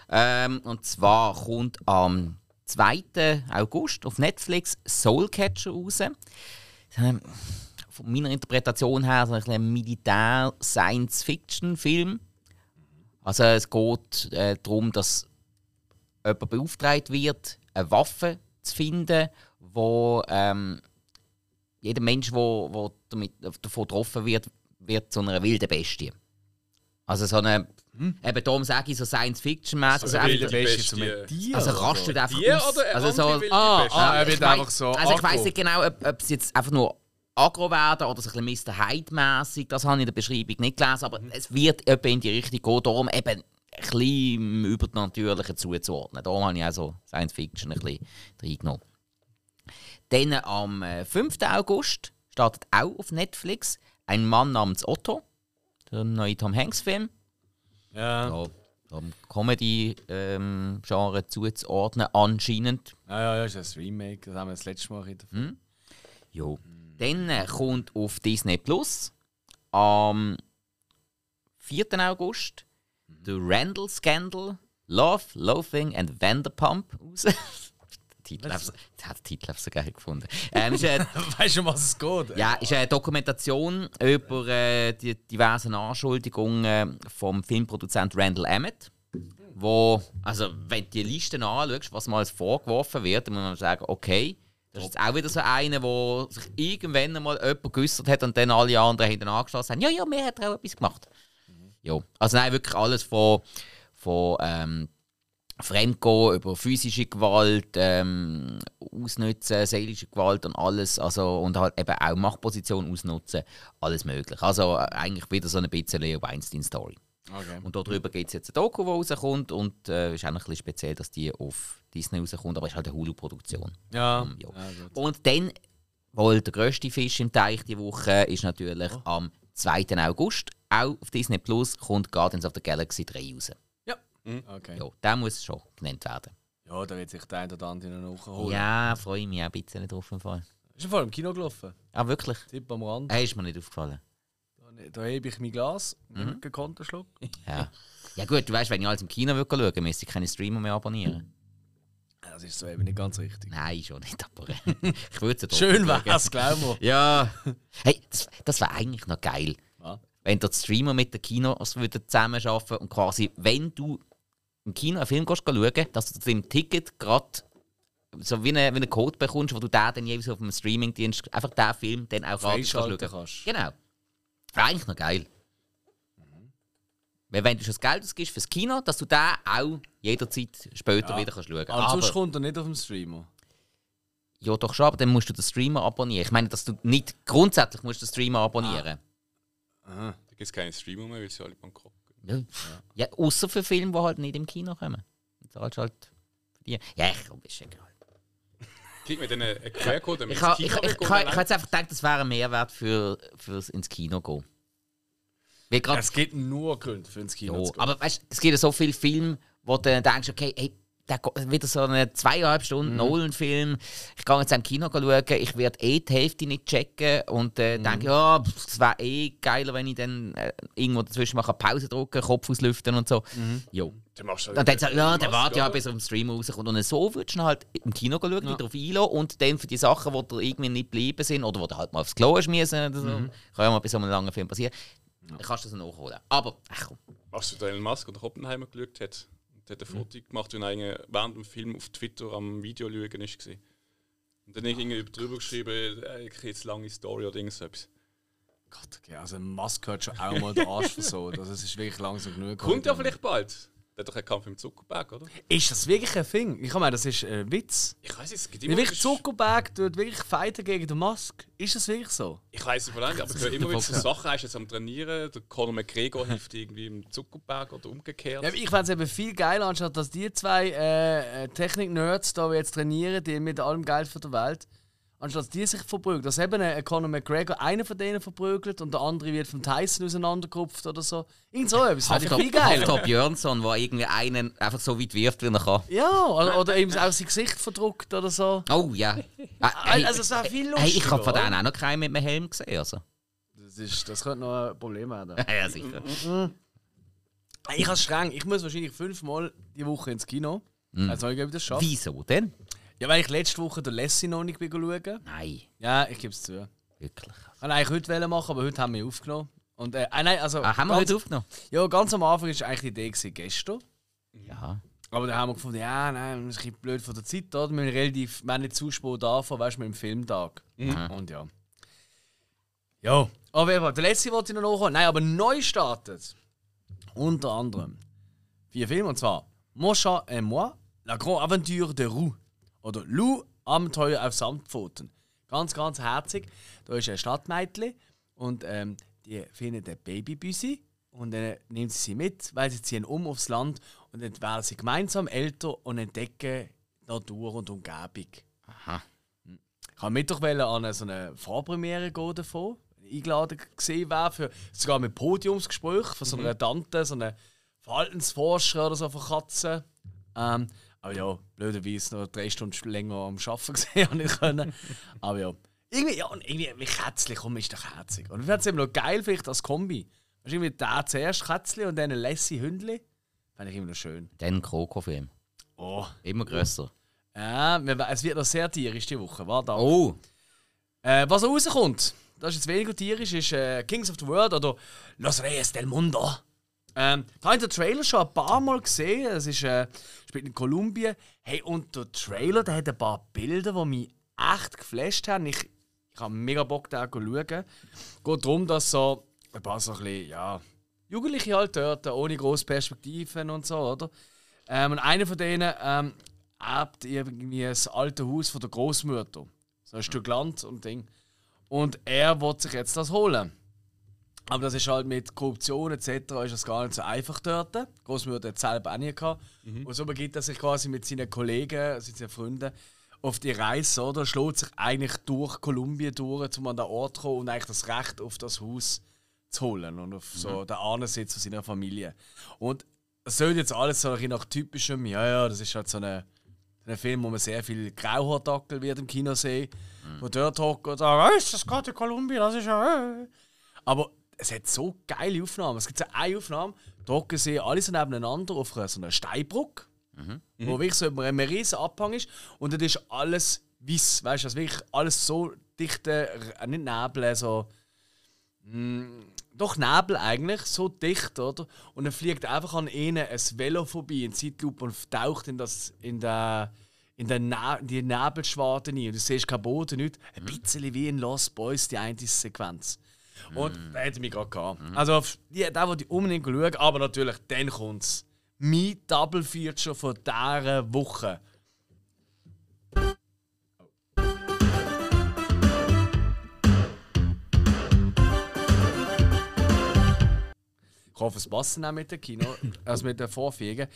Ähm, und zwar kommt am 2. August auf Netflix Soulcatcher raus. Ähm, Von meiner Interpretation her so ein Militär-Science-Fiction-Film. Also es geht äh, darum, dass jemand beauftragt wird, eine Waffe zu finden, wo ähm, jeder Mensch, wo, wo damit, davon getroffen wird, wird zu einer wilden Bestie. Also so eine, eben darum sage ich so Science-Fiction-mäßig. Also, eine einfach- wilde Bestie Bestie. zum Tier. also rastet so. einfach Tier aus. oder also so, Ah, Bestie? ah, er ich wird einfach so Also ich weiß nicht genau, ob, ob es jetzt einfach nur aggro werden oder so ein bisschen Mr. Hyde-mässig, das habe ich in der Beschreibung nicht gelesen, aber es wird etwa in die Richtung gehen, darum eben ein bisschen im Übernatürlichen zuzuordnen. Darum habe ich auch so Science-Fiction ein bisschen reingenommen. Dann am äh, 5. August startet auch auf Netflix ein Mann namens Otto, der neue Tom Hanks-Film Ja. ja, dem Comedy-Genre zuzuordnen, anscheinend. Ja, ja, ja, ist das Remake. Das haben wir das letzte Mal der Hm? Jo. Dann äh, kommt auf Disney Plus am 4. August The Randall Scandal, Love, Loathing and Vanderpump raus. Titel habe ich habe den Titel so geil gefunden. Ähm, eine, Weißt du, um was es geht? ja, ist eine Dokumentation über äh, die diversen Anschuldigungen vom Filmproduzent Randall Emmett. Wo, also, wenn du die Listen anschaust, was mal vorgeworfen wird, dann muss man sagen, okay, das ist jetzt auch wieder so einer, der sich irgendwann einmal jemand geäußert hat und dann alle anderen hinten angeschlossen haben. Ja, ja, mir hat er auch etwas gemacht. Ja. Also, nein, wirklich alles von, von ähm, Fremdgehen über physische Gewalt, ähm, Ausnutzen, seelische Gewalt und alles. Also, und halt eben auch Machtposition ausnutzen. Alles möglich. Also, äh, eigentlich wieder so ein bisschen Leo Weinstein-Story. Okay. Und darüber gibt es jetzt ein Doku, das rauskommt. Und es äh, ist auch ein bisschen speziell, dass die auf Disney rauskommt. Aber es ist halt eine Hulu-Produktion. Ja. Um, ja. ja gut. Und dann, wohl der grösste Fisch im Teich die Woche, ist natürlich Oh. am 2. August. Auch auf Disney Plus kommt Guardians of the Galaxy 3 raus. Okay. Ja, der muss schon genannt werden. Ja, da wird sich der eine oder andere noch nachholen. Ja, freue ich mich auch ein bisschen drauf. Im Fall. Ist im Fall im Kino gelaufen. Ah, wirklich? Tipp am Rand. Hey, ist mir nicht aufgefallen. Da, da hebe ich mein Glas. Mhm. Gekonnten Schluck. Ja. ja, gut, du weißt, wenn ich alles im Kino schauen würde, müsste ich keine Streamer mehr abonnieren. Das ist so eben nicht ganz richtig. Nein, schon nicht, aber ich würde es Schön wär's, glaub mir. Ja. Hey, das, das wäre eigentlich noch geil. Ja. Wenn der Streamer mit Kinos würden zusammenarbeiten und quasi, wenn du im Kino einen Film gehst, schauen, dass du zu dem Ticket gerade so wie einen, wie einen Code bekommst, wo du den dann jeweils auf dem Streamingdienst einfach den Film dann auch gratis kannst schauen kannst. Genau. Wäre eigentlich noch geil. Weil wenn du schon das Geld ausgibst fürs Kino, dass du den auch jederzeit später wieder kannst schauen Aber sonst kommt er nicht auf dem Streamer. ja doch schon, aber dann musst du den Streamer abonnieren. Ich meine, dass du nicht grundsätzlich musst den Streamer abonnieren. Aha. Da gibt es keine Streamer mehr, weil sie alle bankrott Ja, ja außer für Filme, die halt nicht im Kino kommen. Und zahlst halt für die. Ja, ich glaube, ist egal. Kriegt man dann einen QR-Code, damit Ich habe ins ich, Kino ich, ich, ich, ich kann? jetzt einfach gedacht, das wäre ein Mehrwert für, fürs ins Kino gehen. Grad, Es gibt nur Gründe für ins Kino ja, zu gehen. aber weißt, es gibt ja so viele Filme, wo du dann denkst, okay, hey, der geht- wieder so eine zweieinhalb Mhm. Stunden Nolan-Film. Ich gehe jetzt im Kino schauen, ich werde eh die Hälfte nicht checken und äh, Mhm. denke, ja, es wäre eh geiler, wenn ich dann äh, irgendwo dazwischen mal Pause drücken, Kopf auslüften und so. Mhm. Jo. Dann machst du Und dann sagt ja, der wartet ja, bis er im Stream rauskommt. Und so würdest du halt im Kino schauen, wieder auf einlassen und dann für die Sachen, die dir irgendwie nicht geblieben sind oder wo du halt mal aufs Klo müssen oder so, Mhm. kann ja mal bei so einem langen Film passieren, dann kannst du das nachholen. Aber, ach komm. Hast du Elon Musk oder Oppenheimer geschaut hat? Und hat ein Mhm. Foto gemacht, er eigentlich während dem Film auf Twitter am Video schauen ist. gewesen. Und dann irgendwie drüber geschrieben, äh, ich kriege jetzt lange Story oder irgend so etwas. Gott, okay, also Musk hört schon auch mal den Arsch versaut. Also es ist wirklich langsam genug. Kommt ja vielleicht bald. Der hat doch einen Kampf im Zuckerberg, oder? Ist das wirklich ein Ding? Ich meine, das ist ein Witz. Ich weiß es, gibt immer wirklich Zuckerberg tut wirklich fighten gegen den Musk. Ist das wirklich so? Ich weiß es nicht, aber ich höre immer wieder so Sachen, er ist jetzt am Trainieren, der Conor McGregor hilft irgendwie im Zuckerberg oder umgekehrt. Ja, ich fände es eben viel geiler, anstatt dass die zwei äh, äh, Technik-Nerds da jetzt trainieren, die mit allem Geld von der Welt, anstatt dass die sich verprügeln. Dass eben ein Conor McGregor einer von denen verprügelt und der andere wird vom Tyson auseinandergerupft oder so. Irgend so etwas. Ich viel geiler. Haftor Björnsson, der irgendwie einen einfach so weit wirft, wie er kann. Ja, oder, oder eben auch sein Gesicht verdruckt oder so. Oh ja. Hey, Also es wäre viel lustiger. hey, ich habe von denen auch noch keinen mit einem Helm gesehen. Also. Das, ist, das könnte noch ein Problem werden. ja, sicher. Ich habe streng. Ich muss wahrscheinlich fünfmal die Woche ins Kino. Also ich das schaffe. Wieso denn? Ja, weil ich letzte Woche den Lassie noch nicht schauen. Nein, Ja, ich gebe es zu. wirklich. Ich wollte eigentlich heute machen, aber heute haben wir aufgenommen. Und, äh, äh, nein, also, Ah, haben wir ganz, heute aufgenommen? Ja, ganz am Anfang war eigentlich die Idee gewesen, gestern. Ja. Aber dann haben wir gefunden, ja, nein, das ist ein bisschen blöd von der Zeit, oder? Wir, sind relativ, wir haben nicht zu spät anfangen, weißt du, mit dem Filmtag. Und ja. Ja, aber jeden Fall, der letzte wollte ich noch nachholen. Nein, aber neu startet. Unter anderem vier Filme, und zwar Mon chat et moi, La Grande Aventure de Roux. Oder Lou, Abenteuer auf Samtpfoten. Ganz, ganz herzig. Da ist ein Stadtmädchen und ähm, die findet ein Babybüsi und dann nimmt sie sie mit, weil sie ziehen um aufs Land und dann werden sie gemeinsam älter und entdecken Natur und Umgebung. Aha. Ich wollte Mittwoch an eine, so eine Vorpremiere gehen davon. Eingeladen gesehen wäre, für, sogar mit Podiumsgespräch von so einer Tante, so einer Verhaltensforscher oder so von Katzen. Ähm, aber ja, blöderweise noch drei Stunden länger am Arbeiten gesehen habe ich können. Aber ja. Irgendwie, ja, und irgendwie wie Kätzchen, komm, ist doch herzig. Und ich fände es eben noch geil, vielleicht als Kombi. Weißt du, irgendwie der zuerst Kätzchen und dann ein Lassie Hündli. Fände ich immer noch schön. Dann Kroko-Film. Oh. Immer grösser. Ja, es wird noch sehr tierisch die Woche. Warte ab. Oh! Äh, was auch rauskommt, das ist jetzt weniger tierisch, ist äh, Kings of the World oder Los Reyes del Mundo. Ähm, da habe ich den Trailer schon ein paar Mal gesehen. Es ist, äh, spielt in Kolumbien. Hey, und der Trailer der hat ein paar Bilder, die mich echt geflasht haben. Ich, ich habe mega Bock, da zu schauen. Es geht darum, dass so ein paar so ein bisschen, ja, Jugendliche halt dort, ohne grosse Perspektiven und so, oder? Ähm, und einer von denen ähm, erbt irgendwie das alte Haus von der Großmutter. So ein Stück Land und Ding. Und er will sich jetzt das holen. Aber das ist halt mit Korruption etc. ist das gar nicht so einfach dort. Großmutter hat selber auch nie gehabt. Und so begibt er sich quasi mit seinen Kollegen, also seinen Freunden, auf die Reise, oder? Schlägt sich eigentlich durch Kolumbien durch, um an den Ort zu kommen und eigentlich das Recht auf das Haus zu holen und auf so den Ahnensitz von seiner Familie. Und es soll jetzt alles so ein nach typischem, ja, ja, das ist halt so eine ein Film, wo man sehr viel Grauhaardackel wird im Kino sehen, wo dort hocken und sagen, «Ah, ist das gerade in Kolumbien, das ist ja. Äh. Aber es hat so geile Aufnahmen. Es gibt so eine Aufnahme, da hocken sie alle so nebeneinander auf einer- so einer Steinbrücke, wo wirklich so einem riesen Abhang ist und dann ist alles weiß, weißt du, also wirklich alles so dichte, äh, nicht Nebel, so doch Nebel eigentlich, so dicht, oder? Und dann fliegt einfach an ihnen ein Velo vorbei in Zeitlupe und taucht in, das, in, der, in, der ne die Nebelschwarte rein. Und du siehst keinen Boden, nichts. Ein bisschen wie in Lost Boys, die eine Sequenz. Und da hätte mich gerade gehabt. Also, auf die, da wollte ich unbedingt schauen, aber natürlich, dann kommt es. Mein Double Feature von dieser Woche. Ich hoffe, es passt auch mit dem Kino, also mit den Vorführungen.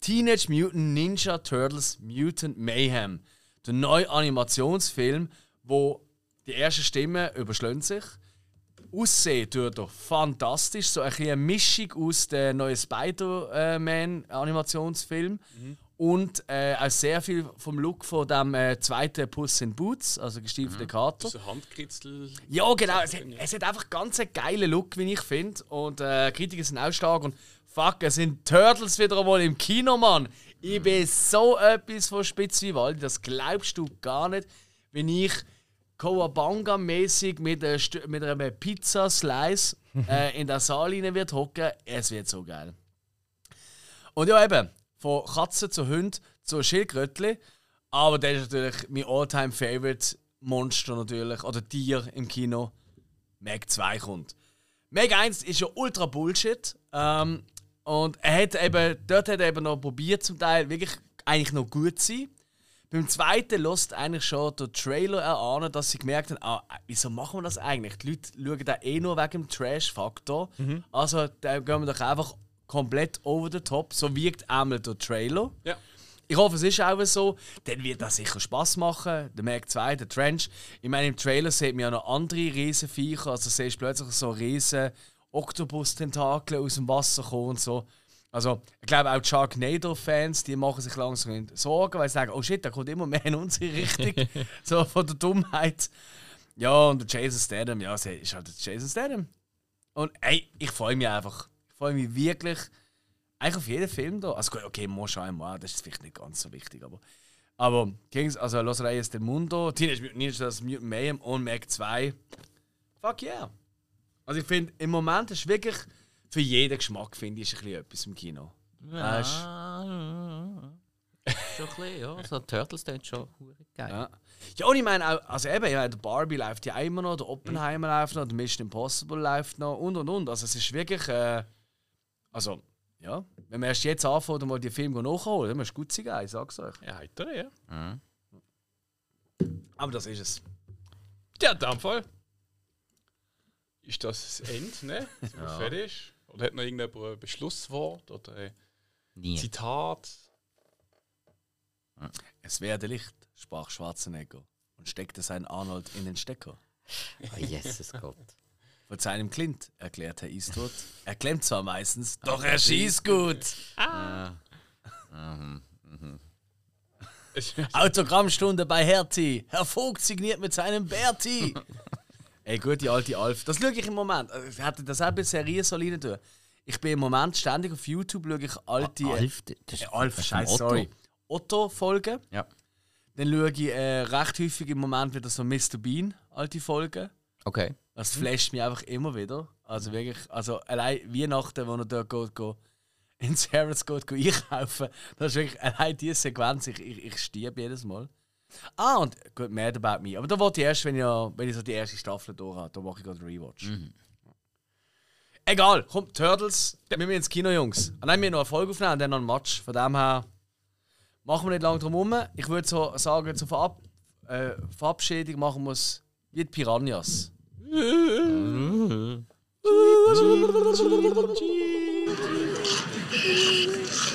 Teenage Mutant Ninja Turtles Mutant Mayhem. Der neue Animationsfilm, wo die ersten Stimmen überschlagen sich. Aussehen tut er fantastisch. So ein bisschen eine Mischung aus dem neuen Spider-Man-Animationsfilm. Und äh, auch sehr viel vom Look von dem äh, zweiten Puss in Boots, also gestiefelte Kater. So Handkritzel. Ja, genau. Es hat, es hat einfach ganz einen geilen Look, wie ich finde. Und äh, Kritiker sind auch stark. Und fuck, es sind Turtles wieder einmal im Kino, Mann. Ich bin so etwas von Spitz wie Waldi, das glaubst du gar nicht. Wenn ich Kowabanga-mäßig mit, einer Stü- mit einem Pizza-Slice äh, in der Saal rein wird hocken, es wird so geil. Und ja, eben, von Katzen zu Hund zu Schildkrötli. Aber das ist natürlich mein all-time favorite Monster natürlich, oder Tier im Kino. Meg 2 kommt. Meg 1 ist ja ultra Bullshit. Ähm, und er hat eben, dort hat er eben noch probiert, zum Teil wirklich eigentlich noch gut zu sein. Beim zweiten lässt eigentlich schon der Trailer erahnen, dass sie gemerkt haben, ah, wieso machen wir das eigentlich? Die Leute schauen da eh nur wegen dem Trash-Faktor. Also da gehen wir doch einfach komplett over the top. So wirkt einmal der Trailer. Ja. Ich hoffe, es ist auch so. Dann wird das sicher Spaß machen. Der Mac 2, der Trench. Ich meine, im Trailer sieht man ja noch andere riesen Viecher. Also siehst du plötzlich so riesen Oktopus-Tentakel aus dem Wasser kommen und so. Also, ich glaube auch die Sharknado-Fans, die machen sich langsam Sorgen, weil sie sagen, oh shit, da kommt immer mehr in unsere Richtung. so von der Dummheit. Ja, und der Jason Statham, ja, es ist halt der Jason Statham. Und ey, ich freue mich einfach. Ich freue mich wirklich eigentlich auf jeden Film da. Also okay, Moscha einmal, das ist vielleicht nicht ganz so wichtig, aber. Aber Kings, also Los Reyes del Mundo, Teenage Mutant Ninja Turtles Mutant Mayhem und Mac 2. Fuck yeah. Also ich finde, im Moment ist wirklich für jeden Geschmack, finde ich, ist ein bisschen etwas im Kino. Weißt? Ja, schon ein bisschen, ja. So Turtles sind schon hure geil. Ja. Ja, und ich meine auch, also eben, ja, der Barbie läuft ja immer noch, der Oppenheimer läuft noch, der Mission Impossible läuft noch und und und. Also es ist wirklich, äh, also, ja, wenn wir erst jetzt anfangen und mal die Filme nachholen, dann es gut sein, ich sag's euch. Ja, heiter, ja. Mhm. Aber das ist es. Ja, in dem Fall. Ist das das Ende, ne? Sind wir fertig? Oder hat noch irgendjemand ein Beschlusswort oder ein Nie. Zitat? Es werde Licht, sprach Schwarzenegger und steckte seinen Arnold in den Stecker. Oh, Jesus Gott. Von seinem Clint, erklärt Herr Eastwood. Er klemmt zwar meistens, doch er schießt gut. Autogrammstunde bei Hertie. Herr Vogt signiert mit seinem Berti. Ey, gut, die alte Alf. Das schaue ich im Moment. Ich hätte das auch bei Serien so rein tun. Ich bin im Moment ständig auf YouTube, schaue ich alte. Alf, das Äh, ist Alf, das ist scheiße, sorry. Otto-Folgen. Ja. Dann schaue ich äh, recht häufig im Moment wieder so Mr. Bean, alte Folgen. Okay. Das flasht mich einfach immer wieder. Also wirklich, also allein Weihnachten, wo er dort geht, geht ins Harrods geht, geht einkaufen, das ist wirklich allein diese Sequenz, ich, ich, ich stiebe jedes Mal. Ah, und gut, Mad About Me. Aber da wollte ich erst, wenn ich, wenn ich so die erste Staffel durch habe, da mache ich gerade Rewatch. Egal, komm, Turtles, wir müssen ins Kino, Jungs. Ah, nein, wir haben noch eine Folge aufnehmen und dann noch ein Match. Von dem her machen wir nicht lange drum herum. Ich würde so sagen, zur Verab äh, Verabschiedung machen wir es wie die Piranhas.